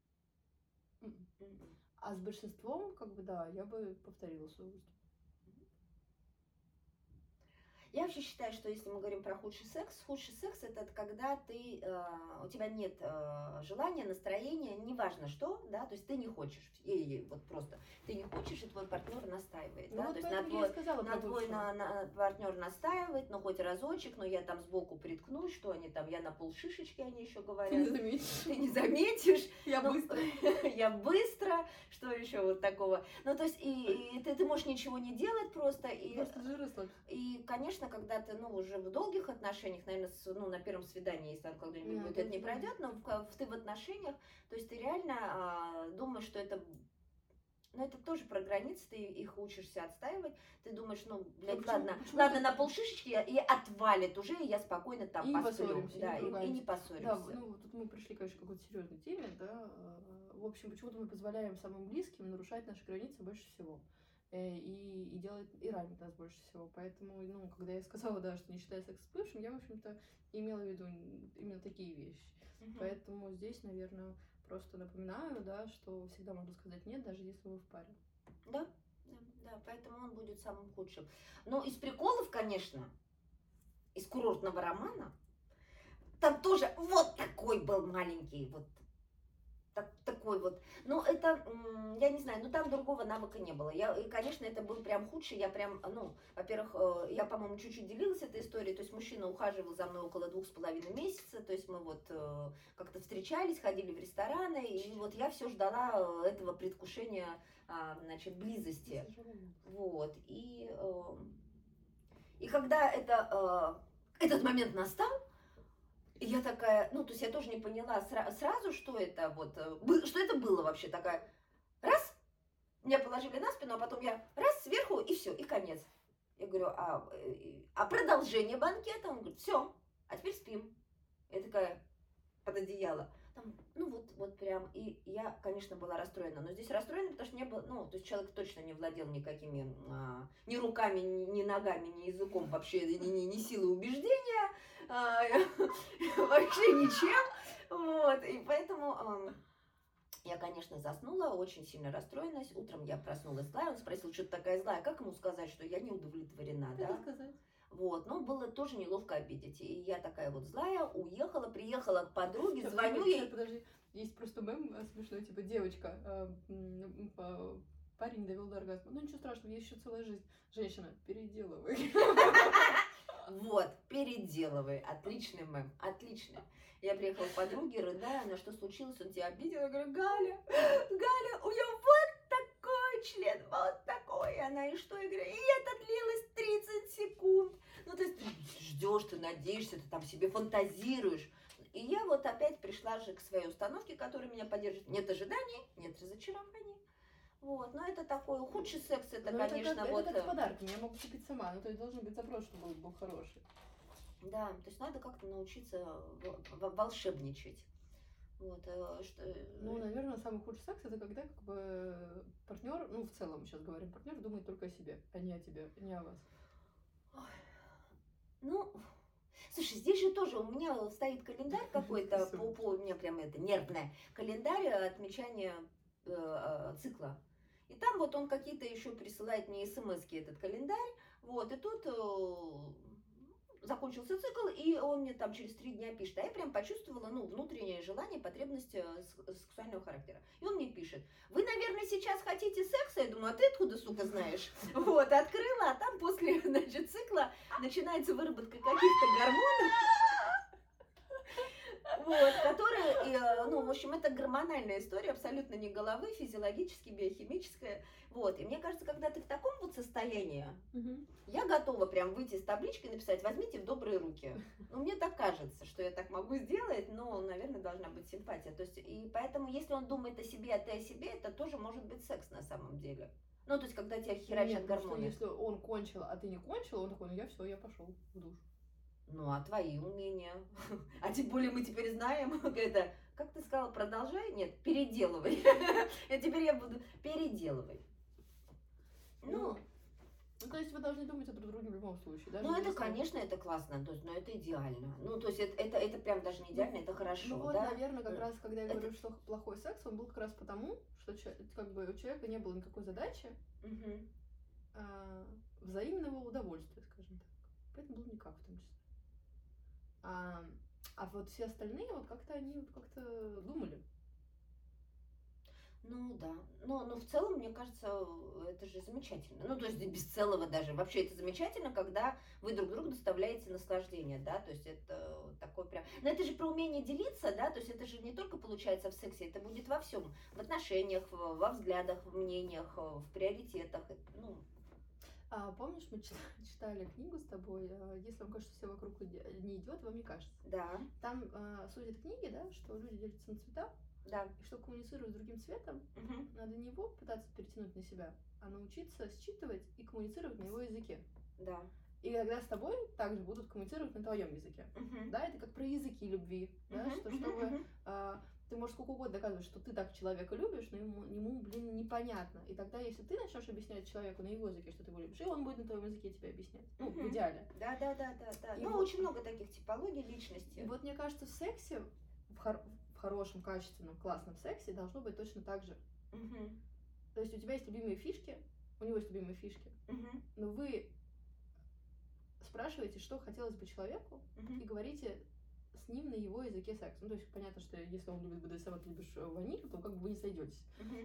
[SPEAKER 1] А с большинством, как бы, да, я бы повторила свой выступ.
[SPEAKER 2] Я вообще считаю, что если мы говорим про худший секс, худший секс это когда ты, э, у тебя нет э, желания, настроения, неважно что, да, то есть ты не хочешь, и, вот просто ты не хочешь, и твой партнер настаивает,
[SPEAKER 1] Ну,
[SPEAKER 2] да,
[SPEAKER 1] вот
[SPEAKER 2] то есть на твой,
[SPEAKER 1] сказала
[SPEAKER 2] на твой на, на, партнер настаивает, но хоть разочек, но я там сбоку приткнусь, что они там, я на пол шишечки, они еще
[SPEAKER 1] Ты не
[SPEAKER 2] говорят.
[SPEAKER 1] заметишь.
[SPEAKER 2] Ты не заметишь,
[SPEAKER 1] Я
[SPEAKER 2] ну,
[SPEAKER 1] быстро.
[SPEAKER 2] я быстро, что еще вот такого. Ну, то есть, и, и ты, ты можешь ничего не делать просто, и
[SPEAKER 1] Просто жир
[SPEAKER 2] и, конечно, когда ты, ну, уже в долгих отношениях, наверное, с- ну, на первом свидании, если там когда-нибудь
[SPEAKER 1] Да,
[SPEAKER 2] будет, это не пройдет, но в, ка- в- ты в отношениях, то есть ты реально а, думаешь, что это, ну, это тоже про границы, ты их учишься отстаивать, ты думаешь, ну, блядь,
[SPEAKER 1] почему-
[SPEAKER 2] ладно,
[SPEAKER 1] почему
[SPEAKER 2] ладно,
[SPEAKER 1] ты-
[SPEAKER 2] на полшишечки и, отвалит уже, и я спокойно там
[SPEAKER 1] И
[SPEAKER 2] посплю. да, и, и не поссоримся.
[SPEAKER 1] Да, ну тут мы пришли, конечно, к какой-то серьезной теме, да. э, В общем, почему-то мы позволяем самым близким нарушать наши границы больше всего. Э, И, и делать и ранить нас больше всего. Поэтому, ну, когда я сказала, да, что не считаю секс с бывшим, я, в общем-то, имела в виду именно такие вещи.
[SPEAKER 2] Мгм.
[SPEAKER 1] Поэтому здесь, наверное, просто напоминаю, да, что всегда можно сказать нет, даже если вы в паре.
[SPEAKER 2] Да, да, да, поэтому он будет самым худшим. Но из приколов, конечно, из курортного романа, там тоже вот такой был маленький, вот так, такой вот. Ну, это, я не знаю, ну там другого навыка не было. Я, и, конечно, это был прям худший. Я прям, ну, во-первых, э, я, по-моему, чуть-чуть делилась этой историей. То есть мужчина ухаживал за мной около двух с половиной месяца. То есть мы вот э, как-то встречались, ходили в рестораны. И вот я все ждала э, этого предвкушения, а, значит, близости. Вот. И, и когда это, этот момент настал, я такая, ну, то есть я тоже не поняла сра- сразу, что это вот, э, что это было вообще, такая, раз, меня положили на спину, а потом я раз сверху, и все, и конец. Я говорю, а, э, а продолжение банкета? Он говорит, все, а теперь спим. Я такая, под одеяло. Там, ну вот, вот прям, и я, конечно, была расстроена, но здесь расстроена, потому что не было, ну, то есть человек точно не владел никакими, а, ни руками, ни, ни ногами, ни языком, вообще ни, ни, ни силой убеждения, а, вообще ничем, вот, и поэтому ам, я, конечно, заснула, очень сильно расстроилась, утром я проснулась злая, он спросил, что ты такая злая, как ему сказать, что я не удовлетворена, да?
[SPEAKER 1] Как сказать?
[SPEAKER 2] Вот, но было тоже неловко обидеть. И я такая вот злая, уехала, приехала к подруге, звоню
[SPEAKER 1] подожди,
[SPEAKER 2] ей.
[SPEAKER 1] Подожди, есть просто мем э, смешной, типа девочка, э, м, по- парень довел до оргазма. Ну ничего страшного, есть еще целая жизнь. Женщина, переделывай.
[SPEAKER 2] Вот, переделывай. Отличный мем, отличный. Я приехала к подруге, рыдая, она что случилось, он тебя обидел? Я говорю, Галя, Галя, у него вот такой член, вот она, и что? Говорю, и это длилось 30 секунд. Ну, то есть ты ждешь, ты надеешься, ты там себе фантазируешь. И я вот опять пришла же к своей установке, которая меня поддерживает. Нет ожиданий, нет разочарований. Вот, но это такой худший секс, это,
[SPEAKER 1] Ну,
[SPEAKER 2] конечно,
[SPEAKER 1] как,
[SPEAKER 2] вот...
[SPEAKER 1] это как
[SPEAKER 2] э,
[SPEAKER 1] с подарками, я могу купить сама. Ну, то есть должен быть запрос, чтобы он был хороший.
[SPEAKER 2] Да, то есть надо как-то научиться волшебничать. Вот, э, что...
[SPEAKER 1] Ну, наверное, самый худший секс это когда как бы партнер, ну, в целом сейчас говорим, партнер думает только о себе, а не о тебе, не о вас.
[SPEAKER 2] Ну, слушай, здесь же тоже у меня стоит календарь какой-то, по, по- у меня прям это нервное, календарь отмечания э, э, цикла. И там вот он какие-то еще присылает мне смс этот календарь, вот, и тут э, закончился цикл, и он мне там через три дня пишет, а я прям почувствовала, ну, внутреннее желание, потребность э, сек- сексуального характера. И он мне пишет, вы, наверное, сейчас хотите секса? Я думаю, а ты откуда, сука, знаешь? Вот, открыла, а там после, значит, цикла начинается выработка каких-то гормонов, вот, которые, э, ну, в общем, это гормональная история, абсолютно не головы, физиологически, биохимическая. Вот, и мне кажется, когда ты в таком вот состоянии, я готова прям выйти с табличкой и написать «возьмите в добрые руки». Ну, мне так кажется, что я так могу сделать, но, наверное, должна быть симпатия. То есть, и поэтому, если он думает о себе, а ты о себе, это тоже может быть секс на самом деле. Ну, то есть, когда тебя херачат
[SPEAKER 1] Нет, что
[SPEAKER 2] гормоны.
[SPEAKER 1] если он кончил, а ты не кончил, он такой, ну я все, я пошел в душ.
[SPEAKER 2] Ну, а твои умения? А тем более мы теперь знаем, это, как ты сказала, продолжай? Нет, переделывай. А теперь я буду переделывай. Ну,
[SPEAKER 1] Ну, то есть вы должны думать о друг друге в любом случае. даже
[SPEAKER 2] ну это,
[SPEAKER 1] если-
[SPEAKER 2] конечно, это классно, то есть, но это идеально. Ну, то есть, это, это, это прям даже не идеально, это хорошо,
[SPEAKER 1] Ну вот,
[SPEAKER 2] да?
[SPEAKER 1] наверное, как
[SPEAKER 2] Э,
[SPEAKER 1] раз, когда я
[SPEAKER 2] это-
[SPEAKER 1] говорю, что плохой секс, он был как раз потому, что как бы у человека не было никакой задачи
[SPEAKER 2] Мгм.
[SPEAKER 1] а, взаимного удовольствия, скажем так. Поэтому был никак в том числе. А, а вот все остальные, вот как-то они вот как-то думали.
[SPEAKER 2] Ну да, но, но в целом, мне кажется, это же замечательно. Ну, то есть без целого даже. Вообще это замечательно, когда вы друг другу доставляете наслаждение, да, то есть это такой прям... Но это же про умение делиться, да, то есть это же не только получается в сексе, это будет во всем. В отношениях, во взглядах, в мнениях, в приоритетах. Ну,
[SPEAKER 1] А помнишь, мы читали, читали книгу с тобой, а, если вам кажется, что все вокруг не идет, вам не кажется.
[SPEAKER 2] да,
[SPEAKER 1] Там а, этой книги, да, что люди делятся на цвета,
[SPEAKER 2] да.
[SPEAKER 1] и чтобы коммуницировать с другим цветом,
[SPEAKER 2] Мгм.
[SPEAKER 1] надо не его пытаться перетянуть на себя, а научиться считывать и коммуницировать на его языке.
[SPEAKER 2] Да.
[SPEAKER 1] И тогда с тобой также будут коммуницировать на твоем языке.
[SPEAKER 2] Мгм.
[SPEAKER 1] Да, это как про языки любви, да,
[SPEAKER 2] Мгм,
[SPEAKER 1] что чтобы а, ты можешь сколько угодно доказывать, что ты так человека любишь, но ему, ему, блин, непонятно. И тогда, если ты начнешь объяснять человеку на его языке, что ты его любишь, и он будет на твоем языке тебе объяснять. Ну, в идеале.
[SPEAKER 2] Да, да, да, да, да.
[SPEAKER 1] И
[SPEAKER 2] Ну,
[SPEAKER 1] вот-
[SPEAKER 2] очень много таких типологий личности.
[SPEAKER 1] И вот мне кажется, в сексе, в, хор- в хорошем, качественном, классном сексе должно быть точно так же.
[SPEAKER 2] Мгм.
[SPEAKER 1] То есть у тебя есть любимые фишки, у него есть любимые фишки,
[SPEAKER 2] Мгм,
[SPEAKER 1] но вы спрашиваете, что хотелось бы человеку,
[SPEAKER 2] мгм.
[SPEAKER 1] и говорите с ним на его языке секс. Ну, то есть понятно, что если он любит БДСМ, а ты любишь э, ваниль, то как бы вы не сойдетесь.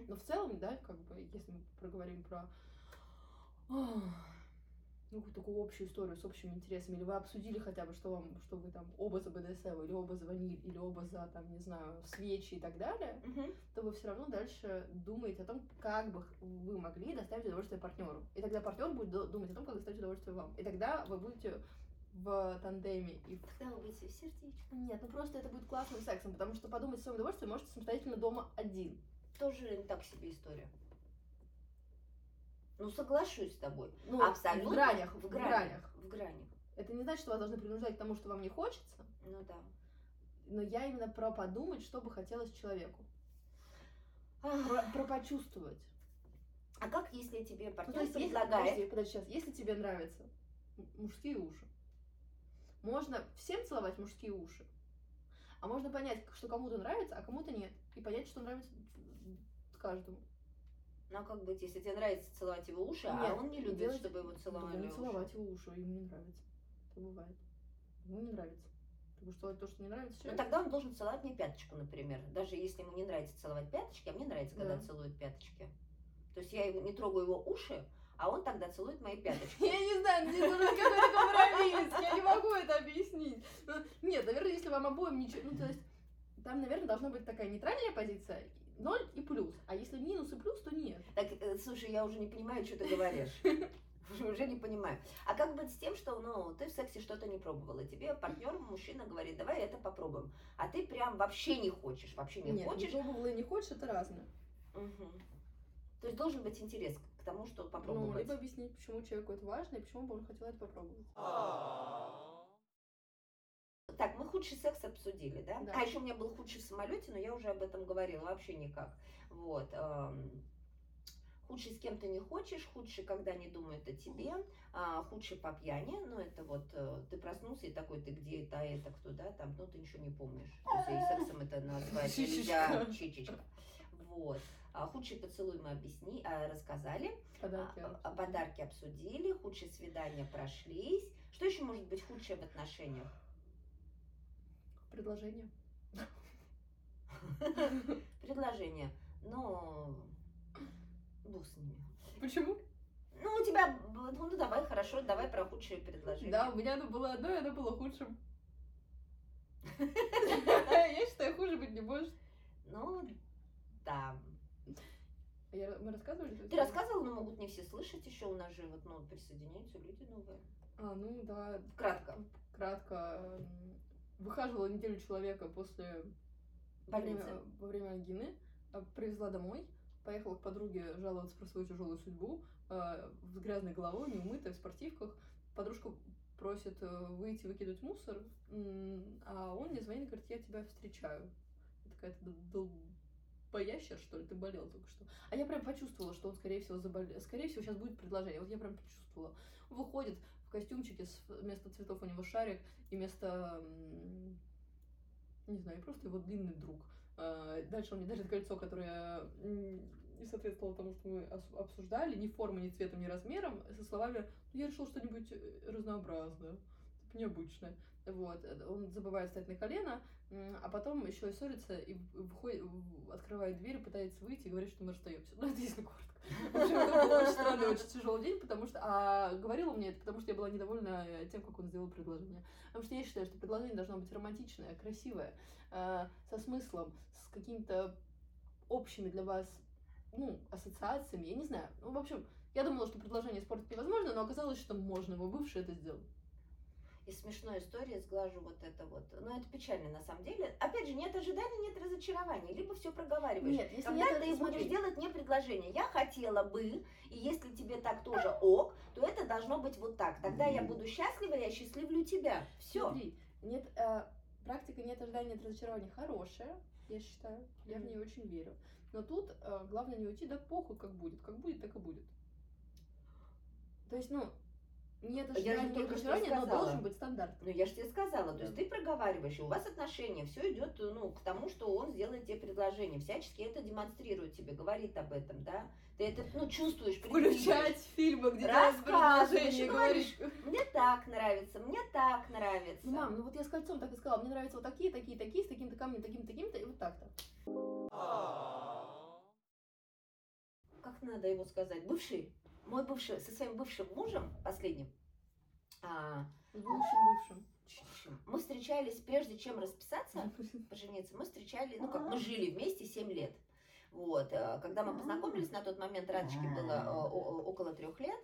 [SPEAKER 1] Но в целом, да, как бы, если мы проговорим про ну, такую общую историю с общими интересами, или вы обсудили хотя бы, что вам, что вы там оба за БДСМ, или оба за ваниль, или оба за, там, не знаю, свечи и так далее, то вы все равно дальше думаете о том, как бы вы могли доставить удовольствие партнеру. И тогда партнер будет ду- думать о том, как доставить удовольствие вам. И тогда вы будете в тандеме и в
[SPEAKER 2] Тогда вы будете в сердечко.
[SPEAKER 1] нет, ну просто это будет классным сексом, потому что подумать о своем удовольствии можете самостоятельно дома один.
[SPEAKER 2] Тоже не так себе история. Ну, соглашусь с тобой.
[SPEAKER 1] Ну,
[SPEAKER 2] Абсолютно.
[SPEAKER 1] в гранях, в,
[SPEAKER 2] В
[SPEAKER 1] гранях.
[SPEAKER 2] гранях. В гранях.
[SPEAKER 1] Это не значит, что вас должны принуждать к тому, что вам не хочется,
[SPEAKER 2] Ну да.
[SPEAKER 1] но я именно про подумать, что бы хотелось человеку. Про, про почувствовать.
[SPEAKER 2] А как, если тебе
[SPEAKER 1] Ну,
[SPEAKER 2] партнер
[SPEAKER 1] то есть, если,
[SPEAKER 2] предлагает...
[SPEAKER 1] подожди, подожди, сейчас, если тебе нравятся мужские уши, можно всем целовать мужские уши, а можно понять, что кому-то нравится, а кому-то нет, и понять, что нравится каждому.
[SPEAKER 2] Ну, а как быть, если тебе нравится целовать его уши, а
[SPEAKER 1] Нет,
[SPEAKER 2] он не любит,
[SPEAKER 1] делать-
[SPEAKER 2] чтобы его целовали
[SPEAKER 1] не
[SPEAKER 2] уши?
[SPEAKER 1] целовать его уши, ему не нравится. Это бывает. Ему не нравится. Будешь целовать то, что не нравится
[SPEAKER 2] Ну,
[SPEAKER 1] человеку?
[SPEAKER 2] тогда он должен целовать мне пяточку, например. Даже если ему не нравится целовать пяточки, а мне нравится, когда
[SPEAKER 1] Да.
[SPEAKER 2] целуют пяточки. То есть я его не трогаю его уши, а он тогда целует мои пяточки.
[SPEAKER 1] Я не знаю, должен быть какой-то компромисс, я не могу это объяснить. Ну, Нет, наверное, если вам обоим ничего... Ну, то есть, там, наверное, должна быть такая нейтральная позиция, ноль и плюс. А если минус и плюс, то нет.
[SPEAKER 2] Так, э, слушай, я уже не понимаю, что ты говоришь. Уже, не понимаю. А как быть с тем, что ну, ты в сексе что-то не пробовала? Тебе партнер, мужчина говорит, давай это попробуем. А ты прям вообще не хочешь, вообще не
[SPEAKER 1] Нет,
[SPEAKER 2] хочешь.
[SPEAKER 1] не пробовала и не хочешь, это разное.
[SPEAKER 2] Мгм. То есть должен быть интерес к тому, что
[SPEAKER 1] Ну,
[SPEAKER 2] попробовать.
[SPEAKER 1] либо объяснить, почему человеку это важно, и почему бы он хотел это попробовать.
[SPEAKER 2] Так, мы худший секс обсудили, да?
[SPEAKER 1] Да.
[SPEAKER 2] А еще у меня был худший в самолете, но я уже об этом говорила, вообще никак. Вот. эм, Худший с кем ты не хочешь, худший, когда не думают о тебе, а, худший по пьяни, ну это вот э, ты проснулся и такой, ты где это, а это кто, да, там, ну ты ничего не помнишь. То есть и сексом это назвать нельзя,
[SPEAKER 1] чичечка.
[SPEAKER 2] Вот. А худший поцелуй мы объясни, а, рассказали,
[SPEAKER 1] Подарки.
[SPEAKER 2] а, а, подарки обсудили, худшие свидания прошлись. Что еще может быть худшее в отношениях?
[SPEAKER 1] Предложение.
[SPEAKER 2] Предложение. Но бог с ними.
[SPEAKER 1] Почему?
[SPEAKER 2] Ну, у тебя, б- ну давай, хорошо, давай про худшие предложения.
[SPEAKER 1] Да, у меня оно было одно, и оно было худшим. Я считаю, хуже быть не может.
[SPEAKER 2] Ну,
[SPEAKER 1] Мы рассказывали?
[SPEAKER 2] Ты
[SPEAKER 1] историю?
[SPEAKER 2] рассказывал, но могут не все слышать еще у нас же, вот, ну, присоединяются люди новые.
[SPEAKER 1] А, ну да,
[SPEAKER 2] Кратко.
[SPEAKER 1] кратко. Выхаживала неделю человека после время,
[SPEAKER 2] Больницы.
[SPEAKER 1] во время ангины, а, привезла домой, поехала к подруге жаловаться про свою тяжелую судьбу, а, с грязной головой, неумытая, в спортивках. Подружка просит э, выйти выкидывать мусор, а он мне звонит и говорит, я тебя встречаю. Я такая, ты дол- долбоящер, что ли, ты болел только что. А я прям почувствовала, что он, скорее всего, заболел. Скорее всего, сейчас будет предложение. Вот я прям почувствовала. Выходит в костюмчике, вместо цветов у него шарик, и вместо, не знаю, просто его длинный друг. А, Дальше он мне дарит кольцо, которое не соответствовало тому, что мы обсуждали, ни формой, ни цветом, ни размером, со словами «Ну, «Я решил что-нибудь э, разнообразное, необычное». Вот, э, он забывает встать на колено, а потом еще ссорится и выходит, открывает дверь, пытается выйти и говорит, что мы расстаемся. Ну, это если коротко. В общем, это был очень странный, очень тяжелый день, потому что... А говорила мне это, потому что я была недовольна э, тем, как он сделал предложение. Потому что я считаю, что предложение должно быть романтичное, красивое, э, со смыслом, с какими-то общими для вас, ну, ассоциациями, я не знаю. Ну, в общем, я думала, что предложение испортить невозможно, но оказалось, что можно. Мой бывший это сделал.
[SPEAKER 2] Из смешной истории сглажу вот это вот. Но это печально на самом деле. Опять же, нет ожиданий, нет разочарований. Либо все проговариваешь.
[SPEAKER 1] Нет, если
[SPEAKER 2] Когда
[SPEAKER 1] нет,
[SPEAKER 2] ты
[SPEAKER 1] смотри.
[SPEAKER 2] будешь делать мне предложение, я хотела бы, и если тебе так тоже ок, то это должно быть вот так. Тогда я буду счастлива, я счастливлю тебя. Все.
[SPEAKER 1] Смотри, нет, э, практика нет ожидания, нет разочарования хорошая, я считаю. Я в нее очень верю. Но тут э, главное не уйти, да похуй, как будет. Как будет, так и будет. То есть, ну, Нет
[SPEAKER 2] Я же только что
[SPEAKER 1] ожидания, но
[SPEAKER 2] сказала.
[SPEAKER 1] должен быть стандарт.
[SPEAKER 2] Ну, я же тебе сказала, то есть
[SPEAKER 1] Да.
[SPEAKER 2] ты проговариваешь, и у вас отношения, все идет, ну, к тому, что он сделает тебе предложение, всячески это демонстрирует тебе, говорит об этом, да, ты это, ну, чувствуешь,
[SPEAKER 1] Включать фильмы, где
[SPEAKER 2] Рассказываешь и
[SPEAKER 1] говоришь.
[SPEAKER 2] мне так нравится, мне так нравится.
[SPEAKER 1] Ну, мам, ну вот я с кольцом так и сказала, мне нравятся вот такие, такие, такие, с таким-то камнем, таким-то, таким-то, и вот так-то.
[SPEAKER 2] как надо ему сказать, бывший, мой бывший, со своим бывшим мужем, последним, а,
[SPEAKER 1] бывшим бывшим.
[SPEAKER 2] мы встречались, прежде чем расписаться, пожениться, мы встречались, ну как, мы жили вместе 7 лет. Вот, э, когда мы познакомились, на тот момент Радочке было э, о- о- около трех лет,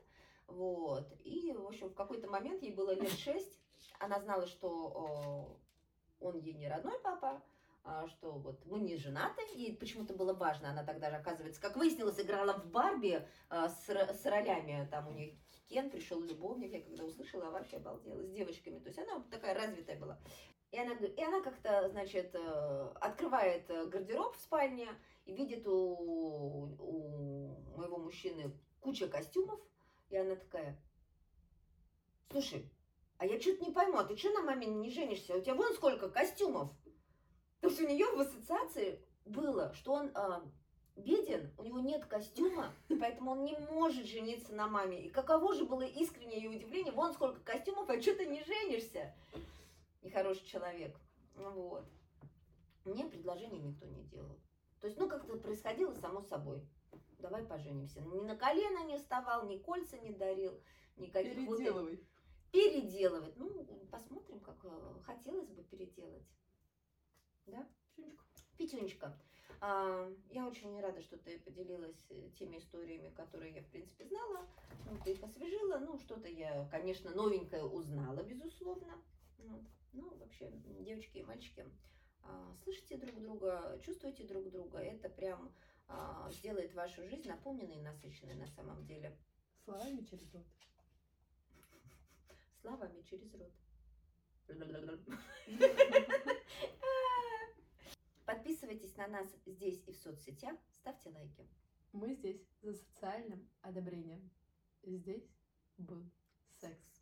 [SPEAKER 2] вот, и, в общем, в какой-то момент ей было лет шесть, она знала, что э, он ей не родной папа, а, что вот мы не женаты, ей почему-то было важно, она тогда же, оказывается, как выяснилось, играла в Барби э, с, с ролями, там у них Кен пришел любовник, я когда услышала, вообще обалдела, с девочками, то есть она такая развитая была. И она, и она как-то, значит, э, открывает э, гардероб в спальне и видит у, у моего мужчины куча костюмов, и она такая, слушай, а я что-то не пойму, а ты что на маме не женишься? У тебя вон сколько костюмов. То есть у нее в ассоциации было, что он а, беден, у него нет костюма, и поэтому он не может жениться на маме. И каково же было искреннее ее удивление, вон сколько костюмов, а что ты не женишься? Нехороший человек. Вот. Мне предложение никто не делал. То есть, ну, как-то происходило само собой. Давай поженимся. Ни на колено не вставал, ни кольца не дарил, никаких вот
[SPEAKER 1] Переделывай.
[SPEAKER 2] переделывать. Ну, посмотрим, как э, хотелось бы переделать.
[SPEAKER 1] Чунечка.
[SPEAKER 2] Петюнечка, а, я очень рада, что ты поделилась э, теми историями, которые я, в принципе, знала. Ну, ты их освежила. Ну, что-то я, конечно, новенькое узнала, безусловно. Вот. Ну, вообще, девочки и мальчики, а, слышите друг друга, чувствуете друг друга. Это прям а, сделает вашу жизнь наполненной и насыщенной на самом деле.
[SPEAKER 1] Словами через рот.
[SPEAKER 2] Словами через рот. Подписывайтесь на нас здесь и в соцсетях, ставьте лайки.
[SPEAKER 1] Мы здесь за социальным одобрением. Здесь был секс.